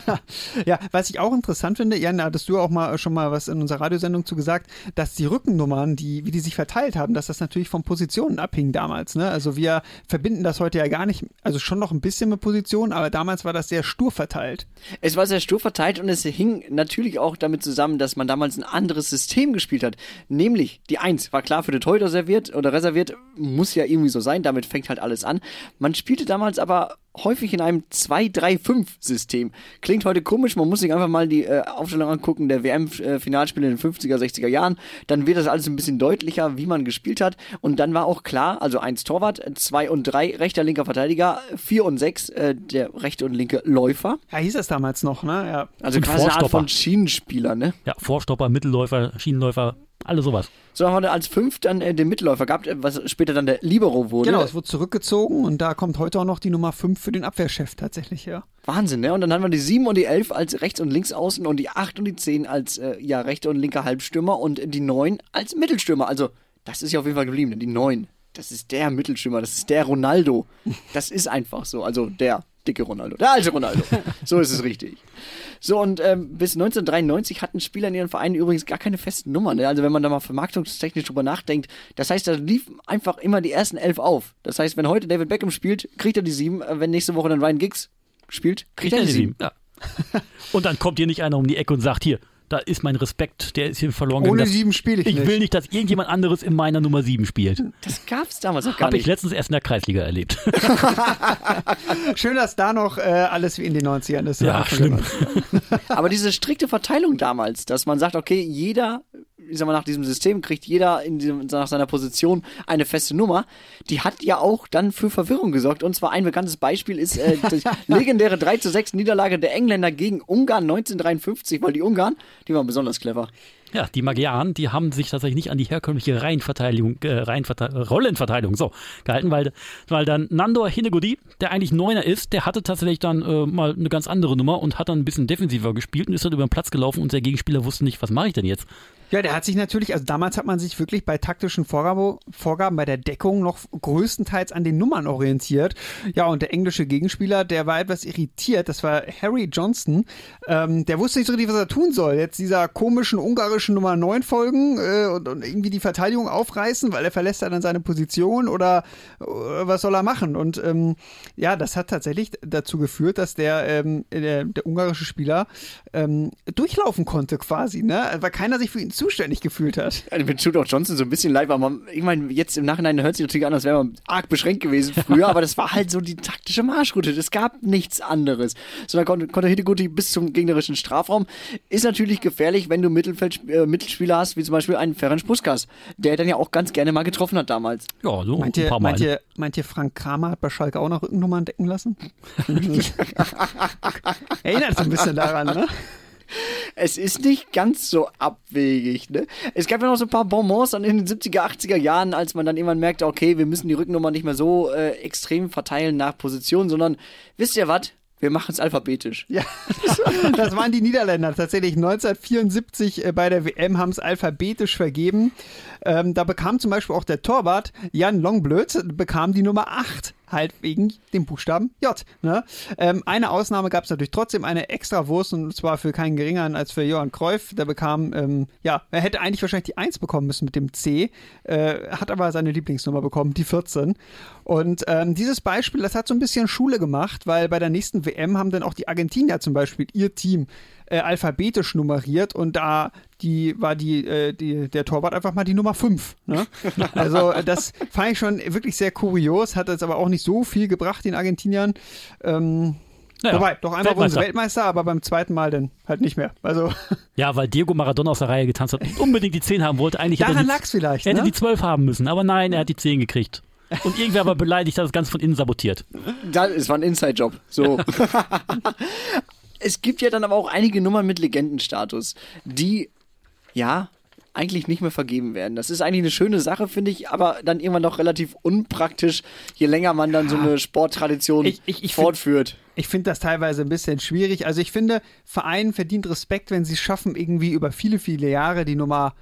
*laughs* ja, was ich auch interessant finde, Jan, da hattest du auch mal schon mal was in unserer Radiosendung zu gesagt, dass die Rückennummern, die, wie die sich verteilt haben, dass das natürlich von Positionen abhing damals. Ne? Also wir verbinden das heute ja gar nicht, also schon noch ein bisschen mit Positionen, aber damals war das sehr stur verteilt.
Es war sehr stur verteilt und es hing natürlich auch damit zusammen, dass man damals ein anderes System gespielt hat. Nämlich die Eins war klar für den Torhüter serviert oder reserviert, muss ja irgendwie so sein, damit fängt halt alles an. Man spielte damals aber häufig in einem 2-3-5-System. Klingt heute komisch, man muss sich einfach mal die äh, Aufstellung angucken der WM-Finalspiele in den 50er, 60er Jahren. Dann wird das alles ein bisschen deutlicher, wie man gespielt hat. Und dann war auch klar, also 1 Torwart, 2 und 3 rechter, linker Verteidiger, 4 und 6 äh, der rechte und linke Läufer.
Ja, hieß das damals noch, ne? Ja.
Also
Und
quasi eine Art
Vorstopper.
von Schienenspieler, ne?
Ja, Vorstopper, Mittelläufer, Schienenläufer, alles sowas.
So haben wir als fünf dann äh, den Mittelläufer gehabt, äh, was später dann der Libero wurde.
Genau, es wurde zurückgezogen und da kommt heute auch noch die Nummer 5 für den Abwehrchef tatsächlich her.
Wahnsinn, ne? Und dann haben wir die 7 und die 11 als Rechts- und Linksaußen und die 8 und die 10 als äh, ja, rechter und linker Halbstürmer und die 9 als Mittelstürmer. Also, das ist ja auf jeden Fall geblieben, ne? die 9. Das ist der Mittelstürmer, das ist der Ronaldo. Das ist einfach so. Also der dicke Ronaldo, der alte Ronaldo. *laughs* So ist es richtig. So, und ähm, bis 1993 hatten Spieler in ihren Vereinen übrigens gar keine festen Nummern. Ne? Also wenn man da mal vermarktungstechnisch drüber nachdenkt, das heißt, da lief einfach immer die ersten elf auf. Das heißt, wenn heute David Beckham spielt, kriegt er die sieben. Äh, Wenn nächste Woche dann Ryan Giggs spielt, kriegt er die sieben.
Ja. *laughs* Und dann kommt hier nicht einer um die Ecke und sagt, hier, da ist mein Respekt, der ist hier verloren gegangen.
Ohne sieben spiele ich,
Ich
nicht.
will nicht, dass irgendjemand anderes in meiner Nummer 7 spielt.
Das gab's damals auch gar
Habe ich
nicht.
letztens erst in der Kreisliga erlebt. *laughs*
Schön, dass da noch äh, alles wie in den 90ern ist.
Ja, schlimm.
Aber diese strikte Verteilung damals, dass man sagt, okay, jeder, ich sag mal, nach diesem System kriegt jeder in diesem, nach seiner Position eine feste Nummer, die hat ja auch dann für Verwirrung gesorgt. Und zwar ein bekanntes Beispiel ist äh, die *laughs* legendäre 3 zu 6 Niederlage der Engländer gegen Ungarn 1953, weil die Ungarn, die waren besonders clever.
Ja, die Magyaren, die haben sich tatsächlich nicht an die herkömmliche Reihenverteidigung, äh, Reihenverte Rollenverteilung so gehalten, weil, weil dann Nandor Hinegodi, der eigentlich Neuner ist, der hatte tatsächlich dann äh, mal eine ganz andere Nummer und hat dann ein bisschen defensiver gespielt und ist dann über den Platz gelaufen und der Gegenspieler wusste nicht, was mache ich denn jetzt?
Ja, der hat sich natürlich, also damals hat man sich wirklich bei taktischen Vorgabe, Vorgaben bei der Deckung noch größtenteils an den Nummern orientiert. Ja, und der englische Gegenspieler, der war etwas irritiert, das war Harry Johnston. Ähm, der wusste nicht so richtig, was er tun soll. Jetzt dieser komischen ungarischen Nummer 9 folgen äh, und, und irgendwie die Verteidigung aufreißen, weil er verlässt dann seine Position oder, oder was soll er machen? Und ähm, ja, das hat tatsächlich dazu geführt, dass der, ähm, der, der ungarische Spieler ähm, durchlaufen konnte quasi, ne? Weil keiner sich für ihn zuständig gefühlt hat.
Ja, mir tut auch Johnson so ein bisschen leid, weil man, ich meine, jetzt im Nachhinein hört sich natürlich an, als wäre man arg beschränkt gewesen *laughs* früher, aber das war halt so die taktische Marschroute. Es gab nichts anderes. So, dann konnte, konnte Hidegoti bis zum gegnerischen Strafraum. Ist natürlich gefährlich, wenn du Mittelfeld, äh, Mittelspieler hast, wie zum Beispiel einen Ferenc Puskas, der dann ja auch ganz gerne mal getroffen hat damals.
Ja, so
Meint
ein
ihr,
paar Mal.
meint, ihr, meint ihr, Frank Kramer hat bei Schalke auch noch Rückennummern decken lassen? *laughs* *laughs* Erinnert so ein bisschen daran, ne?
Es ist nicht ganz so abwegig, ne? Es gab ja noch so ein paar Bonbons dann in den 70er, 80er Jahren, als man dann irgendwann merkte, okay, wir müssen die Rückennummer nicht mehr so äh, extrem verteilen nach Position, sondern wisst ihr was? Wir machen es alphabetisch.
Ja, *laughs* das waren die Niederländer tatsächlich 1974 äh, bei der WM haben es alphabetisch vergeben. Ähm, da bekam zum Beispiel auch der Torwart Jan Longblöd bekam die Nummer 8, halt wegen dem Buchstaben J. Ne? Ähm, eine Ausnahme gab es natürlich trotzdem, eine extra Wurst und zwar für keinen geringeren als für Johann Cruyff. Der bekam, ähm, ja, er hätte eigentlich wahrscheinlich die 1 bekommen müssen mit dem C, äh, hat aber seine Lieblingsnummer bekommen, die 14. Und ähm, dieses Beispiel, das hat so ein bisschen Schule gemacht, weil bei der nächsten WM haben dann auch die Argentinier zum Beispiel ihr Team äh, alphabetisch nummeriert und da die war die, äh, die der Torwart einfach mal die Nummer 5. Ne? *laughs* Also äh, das fand ich schon wirklich sehr kurios, hat jetzt aber auch nicht so viel gebracht den Argentiniern. Ähm,
Naja,
Wobei, doch einmal wurden sie
Weltmeister.
Weltmeister, aber beim zweiten Mal dann halt nicht mehr. Also *laughs*
Ja, weil Diego Maradona aus der Reihe getanzt hat und unbedingt die 10 haben wollte. Eigentlich hätte er
daran
die,
lag es vielleicht.
er hätte
Ne?
die 12 haben müssen, aber nein, er hat die 10 gekriegt. Und irgendwer war beleidigt, hat das Ganze von innen sabotiert.
Das, es war ein Inside-Job. So. *laughs* es gibt ja dann aber auch einige Nummern mit Legendenstatus, die, ja, eigentlich nicht mehr vergeben werden. Das ist eigentlich eine schöne Sache, finde ich, aber dann irgendwann doch relativ unpraktisch, je länger man dann so eine Sporttradition
Ich- ich- ich find-
fortführt.
Ich finde das teilweise ein bisschen schwierig. Also ich finde, Vereinen verdient Respekt, wenn sie es schaffen, irgendwie über viele, viele Jahre die Nummer,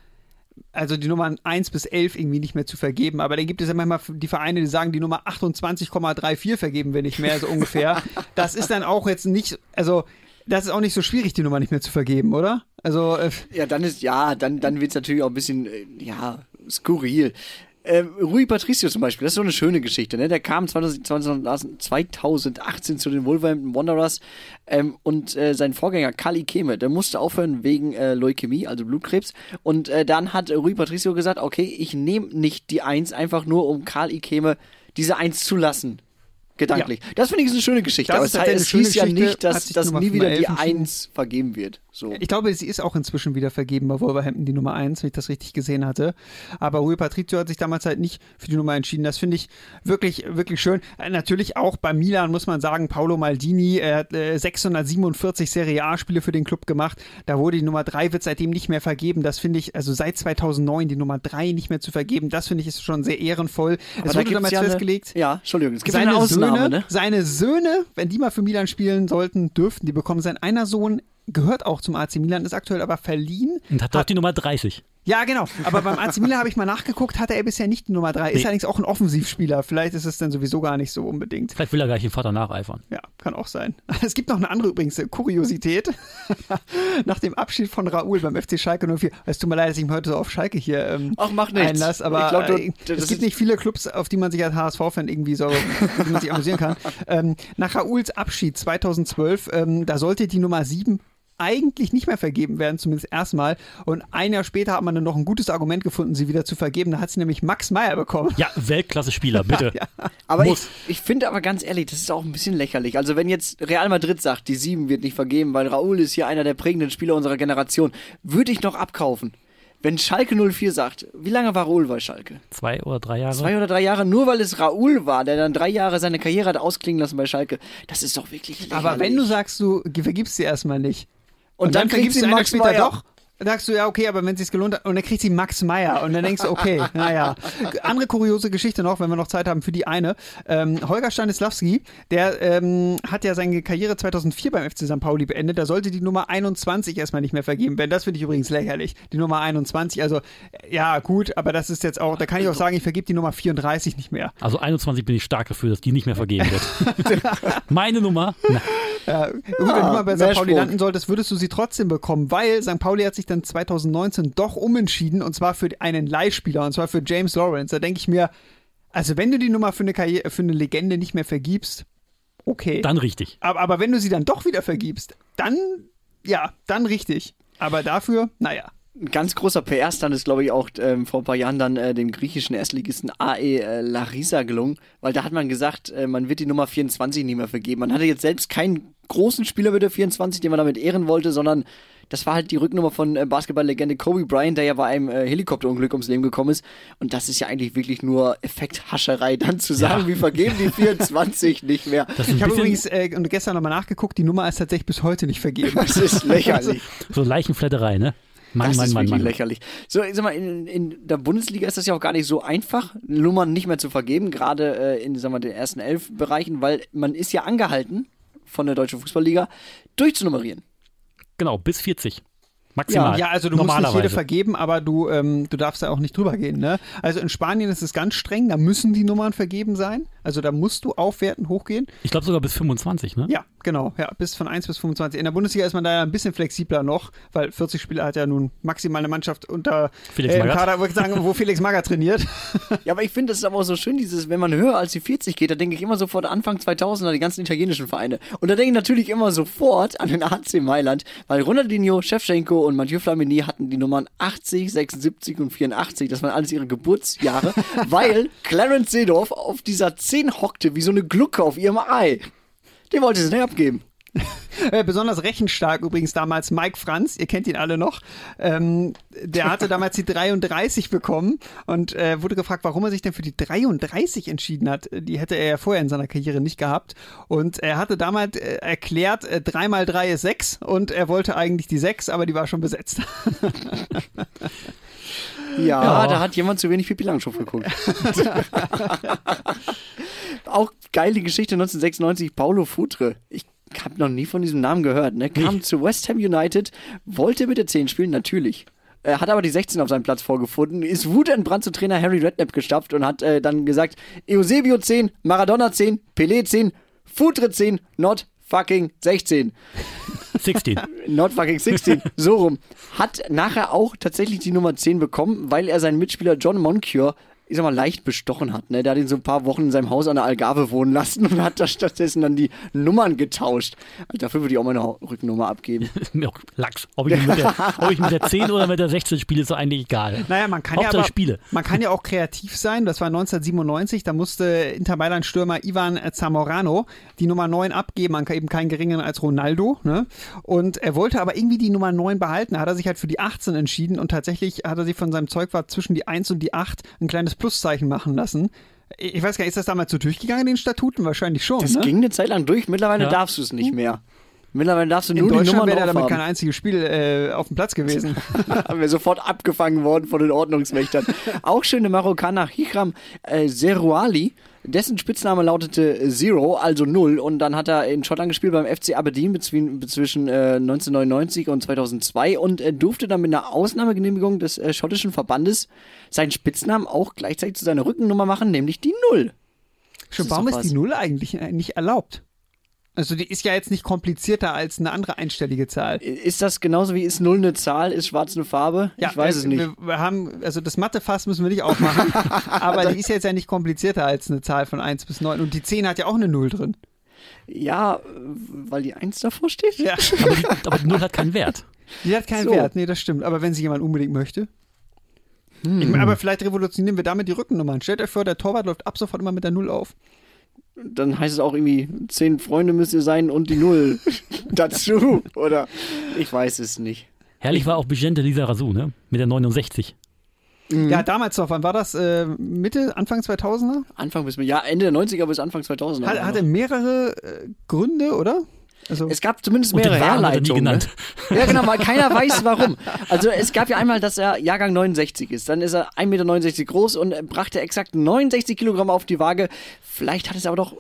also die Nummern 1 bis 11 irgendwie nicht mehr zu vergeben. Aber dann gibt es ja manchmal die Vereine, die sagen, die Nummer 28,34 vergeben wir nicht mehr, so ungefähr. *laughs* das ist dann auch jetzt nicht, also das ist auch nicht so schwierig, die Nummer nicht mehr zu vergeben, oder? Also äh,
Ja, dann ist, ja, dann, dann wird es natürlich auch ein bisschen, äh, ja, skurril. Ähm, Rui Patricio zum Beispiel, das ist so eine schöne Geschichte, ne? Der kam 20, 2000 2018 zu den Wolverhampton Wanderers ähm, und äh, sein Vorgänger Kali Keme, der musste aufhören wegen äh, Leukämie, also Blutkrebs. Und äh, dann hat äh, Rui Patricio gesagt, okay, ich nehme nicht die Eins, einfach nur um Karl Ikeme diese Eins zu lassen. Gedanklich. Das finde ich ist eine schöne Geschichte.
Das
aber es,
tatsächlich
es
eine
hieß ja nicht, dass, dass nie wieder die
Nummer 11
Eins vergeben wird. So.
Ich glaube, sie ist auch inzwischen wieder vergeben bei Wolverhampton, die Nummer 1, wenn ich das richtig gesehen hatte. Aber Rui Patricio hat sich damals halt nicht für die Nummer entschieden. Das finde ich wirklich, wirklich schön. Äh, natürlich auch bei Milan muss man sagen, Paolo Maldini, er hat äh, 647 Serie A-Spiele für den Club gemacht. Da wurde die Nummer 3, wird seitdem nicht mehr vergeben. Das finde ich, also seit 2009 die Nummer 3 nicht mehr zu vergeben, das finde ich ist schon sehr ehrenvoll.
Aber
es
da
wurde damals
ja eine-
festgelegt.
Ja, Entschuldigung, es gibt
seine
eine Ausnahme,
Söhne,
ne?
seine Söhne, wenn die mal für Milan spielen sollten, dürften die bekommen. Sein einer Sohn gehört auch zum AC Milan, ist aktuell aber verliehen.
Und hat dort die Nummer 30.
Ja, genau. Aber beim AC Milan habe ich mal nachgeguckt, hatte er bisher nicht die Nummer 3. Ist
Nee.
allerdings auch ein Offensivspieler. Vielleicht ist es dann sowieso gar nicht so unbedingt.
Vielleicht will er gleich den Vater nacheifern.
Ja, kann auch sein. *laughs* Es gibt noch eine andere übrigens äh, Kuriosität. *laughs* Nach dem Abschied von Raoul beim FC Schalke 04. Es tut mir leid, dass ich mich heute so auf Schalke hier ähm,
Ach, macht nichts.
einlasse, aber
Ich glaub, du-
äh,
das
es
ist-
gibt nicht viele Clubs, auf die man sich als HSV-Fan irgendwie so, *laughs* wie man sich amüsieren kann. Ähm, nach Raouls Abschied 2012, ähm, da sollte die Nummer 7 eigentlich nicht mehr vergeben werden, zumindest erstmal. Und ein Jahr später hat man dann noch ein gutes Argument gefunden, sie wieder zu vergeben. Da hat sie nämlich Max Meyer bekommen.
Ja, Weltklasse-Spieler, *laughs* bitte.
Aber ich,
Muss.
ich finde aber ganz ehrlich, das ist auch ein bisschen lächerlich. Also wenn jetzt Real Madrid sagt, die 7 wird nicht vergeben, weil Raúl ist hier einer der prägenden Spieler unserer Generation, würde ich noch abkaufen. Wenn Schalke 04 sagt, wie lange war Raúl bei Schalke?
Zwei oder drei Jahre.
Zwei oder drei Jahre, nur weil es Raúl war, der dann drei Jahre seine Karriere hat ausklingen lassen bei Schalke. Das ist doch wirklich lächerlich.
Aber wenn du sagst, du vergibst sie erstmal nicht.
Und dann kriegt sie
einen
Max
später
Meyer.
doch. Sagst du, ja, okay, aber wenn es sich gelohnt hat, und dann kriegt sie Max Meyer. Und dann denkst du, okay, *laughs* naja. Andere kuriose Geschichte noch, wenn wir noch Zeit haben für die eine. Ähm, Holger Stanislawski, der ähm, hat ja seine Karriere 2004 beim FC St. Pauli beendet. Da sollte die Nummer 21 erstmal nicht mehr vergeben werden. Das finde ich übrigens lächerlich. Die Nummer 21, also, ja, gut, aber das ist jetzt auch, da kann ich auch sagen, ich vergebe die Nummer 34 nicht mehr.
Also 21 bin ich stark dafür, dass die nicht mehr vergeben wird. *laughs* Meine Nummer. Na,
Ja, gut, wenn du mal bei St. Pauli landen solltest, würdest du sie trotzdem bekommen, weil St. Pauli hat sich dann 2019 doch umentschieden und zwar für einen Leihspieler und zwar für James Lawrence. Da denke ich mir, also wenn du die Nummer für eine Karriere, für eine Legende nicht mehr vergibst, okay.
dann richtig.
aber, aber wenn du sie dann doch wieder vergibst, dann, ja, dann richtig. Aber dafür, naja.
Ein ganz großer PR-Stand ist, glaube ich, auch ähm, vor ein paar Jahren dann äh, dem griechischen Erstligisten AE äh, Larissa gelungen, weil da hat man gesagt, äh, man wird die Nummer 24 nicht mehr vergeben. Man hatte jetzt selbst keinen großen Spieler mit der 24, den man damit ehren wollte, sondern das war halt die Rücknummer von äh, Basketballlegende Kobe Bryant, der ja bei einem äh, Helikopterunglück ums Leben gekommen ist. Und das ist ja eigentlich wirklich nur Effekthascherei, dann zu sagen,
Ja.
wir vergeben die 24 *laughs* nicht mehr.
Ich habe übrigens äh, und gestern nochmal nachgeguckt, die Nummer ist tatsächlich bis heute nicht vergeben.
Das ist *laughs* lächerlich.
so Leichenflatterei, ne? Mann,
das
Mann,
ist
Mann,
wirklich
Mann.
lächerlich. So, ich sag mal, in, in der Bundesliga ist das ja auch gar nicht so einfach, Nummern nicht mehr zu vergeben, gerade äh, in sag mal, den ersten elf Bereichen, weil man ist ja angehalten von der Deutschen Fußballliga durchzunummerieren.
Genau, bis 40. Maximal.
Ja, also du musst nicht jede vergeben, aber du, ähm, du darfst ja auch nicht drüber gehen. Ne? Also in Spanien ist es ganz streng, da müssen die Nummern vergeben sein. Also da musst du aufwerten, hochgehen.
Ich glaube sogar bis 25, ne?
Ja, genau. Ja, bis von 1 bis 25. In der Bundesliga ist man da ja ein bisschen flexibler noch, weil 40 Spieler hat ja nun maximal eine Mannschaft unter
Felix
äh. Kader, würde ich sagen, wo *laughs* Felix Magath trainiert.
Ja, aber ich finde, das ist aber auch so schön, dieses, wenn man höher als die 40 geht, da denke ich immer sofort Anfang 2000 an die ganzen italienischen Vereine. Und da denke ich natürlich immer sofort an den AC Mailand, weil Ronaldinho, Shevchenko und Mathieu Flamini hatten die Nummern 80, 76 und 84. Das waren alles ihre Geburtsjahre, *laughs* weil Clarence Seedorf auf dieser 10 hockte wie so eine Glucke auf ihrem Ei. Den wollte sie nicht abgeben.
Äh, besonders rechenstark übrigens damals Mike Franz, ihr kennt ihn alle noch. Ähm, der hatte damals die 33 bekommen und äh, wurde gefragt, warum er sich denn für die 33 entschieden hat. Die hätte er ja vorher in seiner Karriere nicht gehabt. Und er hatte damals äh, erklärt, äh, 3 mal 3 ist 6 und er wollte eigentlich die 6, aber die war schon besetzt. *laughs*
Ja,
Ja.
da hat jemand zu wenig Pipi Langstrumpf geguckt. *laughs* Auch geile Geschichte 1996, Paulo Futre. Ich habe noch nie von diesem Namen gehört. Ne? Kam zu West Ham United, wollte mit der 10 spielen, natürlich. Er hat aber die 16 auf seinem Platz vorgefunden, ist wutentbrannt zu Trainer Harry Redknapp gestapft und hat äh, dann gesagt, Eusebio 10, Maradona 10, Pelé 10, Futre 10, not fucking 16.
16. *laughs*
Not fucking 16, so rum. Hat nachher auch tatsächlich die Nummer 10 bekommen, weil er seinen Mitspieler John Moncure ich sag mal, leicht bestochen hat. Ne? Der hat ihn so ein paar Wochen in seinem Haus an der Algarve wohnen lassen und hat da stattdessen dann die Nummern getauscht. Also dafür würde ich auch meine Rückennummer abgeben. *laughs*
Lachs. Ob ich, mit der, ob ich mit der 10 oder mit der 16 spiele, ist so eigentlich egal.
Naja, man kann
Hauptsache
ja aber,
Spiele.
man kann ja auch kreativ sein. Das war 1997, da musste Inter Mailand-Stürmer Ivan Zamorano die Nummer 9 abgeben, an eben keinen geringeren als Ronaldo. Ne? Und er wollte aber irgendwie die Nummer 9 behalten. Da hat er sich halt für die 18 entschieden und tatsächlich hat er sich von seinem Zeugwart zwischen die 1 und die 8 ein kleines Pluszeichen machen lassen. Ich weiß gar nicht, ist das damals so durchgegangen in den Statuten? Wahrscheinlich schon.
Das
ne?
ging eine Zeit lang durch. Mittlerweile
Ja.
darfst du es nicht mehr. Mittlerweile darfst du
in
nur die
Deutschland
Nummern
wäre da damit kein einziges Spiel äh, auf dem Platz gewesen. *laughs*
Haben wir sofort abgefangen worden von den Ordnungswächtern. *laughs* Auch schöne Marokkaner Hichram äh, Zerouali. Dessen Spitzname lautete Zero, also Null. Und dann hat er in Schottland gespielt beim FC Aberdeen zwischen äh, 1999 und 2002 und äh, durfte dann mit einer Ausnahmegenehmigung des äh, schottischen Verbandes seinen Spitznamen auch gleichzeitig zu seiner Rückennummer machen, nämlich die Null.
Schon, warum ist die. Null eigentlich äh, nicht erlaubt? Also die ist ja jetzt nicht komplizierter als eine andere einstellige Zahl.
Ist das genauso wie ist Null eine Zahl, ist Schwarz eine Farbe? ich weiß es
äh,
nicht.
Wir, haben, also das Mathefass müssen wir nicht aufmachen, *laughs* aber die ist jetzt ja nicht komplizierter als eine Zahl von 1 bis 9. Und die 10 hat ja auch eine Null drin.
Ja, weil die Eins davor steht?
Ja. *laughs*
Aber die, aber die Null hat keinen Wert.
Die hat keinen
So.
Wert, nee, das stimmt. Aber wenn sie jemand unbedingt möchte.
Hm.
Ich aber vielleicht revolutionieren wir damit die Rückennummern. Stellt euch vor, der Torwart läuft ab sofort immer mit der Null auf.
Dann heißt es auch irgendwie, zehn Freunde müsst ihr sein und die Null *laughs* dazu. Oder ich weiß es nicht.
Herrlich war auch Vigente Lisa Razou, ne? Mit der 69.
Mhm.
Ja, damals noch. Wann war das? Äh, Mitte, Anfang 2000er?
Anfang bis ja, Ende der 90er bis Anfang 2000er.
Hat, hatte mehrere äh, Gründe, oder? Also,
es gab zumindest mehrere
er
Herleitungen.
genannt.
Ne? Ja, genau, weil keiner *laughs* weiß warum. Also es gab ja einmal, dass er Jahrgang 69 ist. Dann ist er 1,69 Meter groß und brachte exakt 69 Kilogramm auf die Waage. Vielleicht hat es aber doch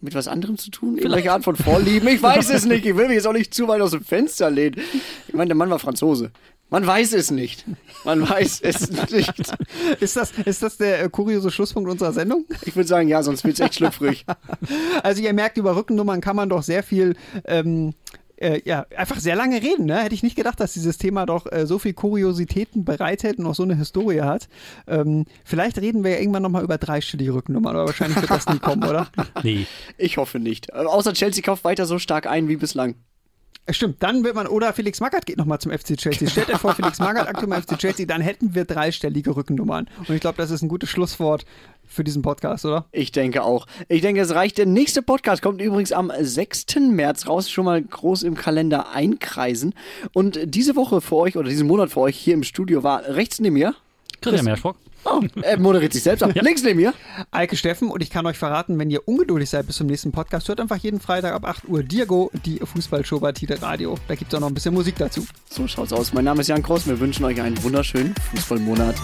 mit was anderem zu tun? Irgendwelche Art von Vorlieben? Ich weiß es *laughs* nicht. Ich will mich jetzt auch nicht zu weit aus dem Fenster lehnen. Ich meine, der Mann war Franzose. Man weiß es nicht. Man weiß es *laughs* nicht.
ist, das, ist das der äh, kuriose Schlusspunkt unserer Sendung?
Ich würde sagen, ja, sonst wird es echt schlüpfrig. *laughs*
Also ihr merkt, über Rückennummern kann man doch sehr viel, ähm, äh, ja, einfach sehr lange reden. Ne? Hätte ich nicht gedacht, dass dieses Thema doch äh, so viel Kuriositäten bereithält und auch so eine Historie hat. Ähm, vielleicht reden wir ja irgendwann nochmal über dreistellige Rückennummern, aber wahrscheinlich wird das nie kommen, oder? *laughs*
Nee.
Ich hoffe nicht. Äh, Außer Chelsea kauft weiter so stark ein wie bislang.
Äh, Stimmt, dann wird man, oder Felix Magath geht nochmal zum FC Chelsea. Stellt euch vor, Felix Magath aktuell beim FC Chelsea, dann hätten wir dreistellige Rückennummern. Und ich glaube, das ist ein gutes Schlusswort für diesen Podcast, oder?
Ich denke auch. Ich denke, es reicht. Der nächste Podcast kommt übrigens am 6. März raus. Schon mal groß im Kalender einkreisen. Und diese Woche für euch oder diesen Monat für euch hier im Studio war rechts neben mir.
Christian Meerschrock.
Oh, *laughs* er moderiert sich selbst ab. Links neben mir.
Eike Steffen und ich kann euch verraten, wenn ihr ungeduldig seid bis zum nächsten Podcast, hört einfach jeden Freitag ab 8 Uhr Diago, die Fußballshow bei Tide Radio. Da gibt es auch noch ein bisschen Musik dazu.
So schaut's aus. Mein Name ist Jan Kross. Wir wünschen euch einen wunderschönen Fußballmonat.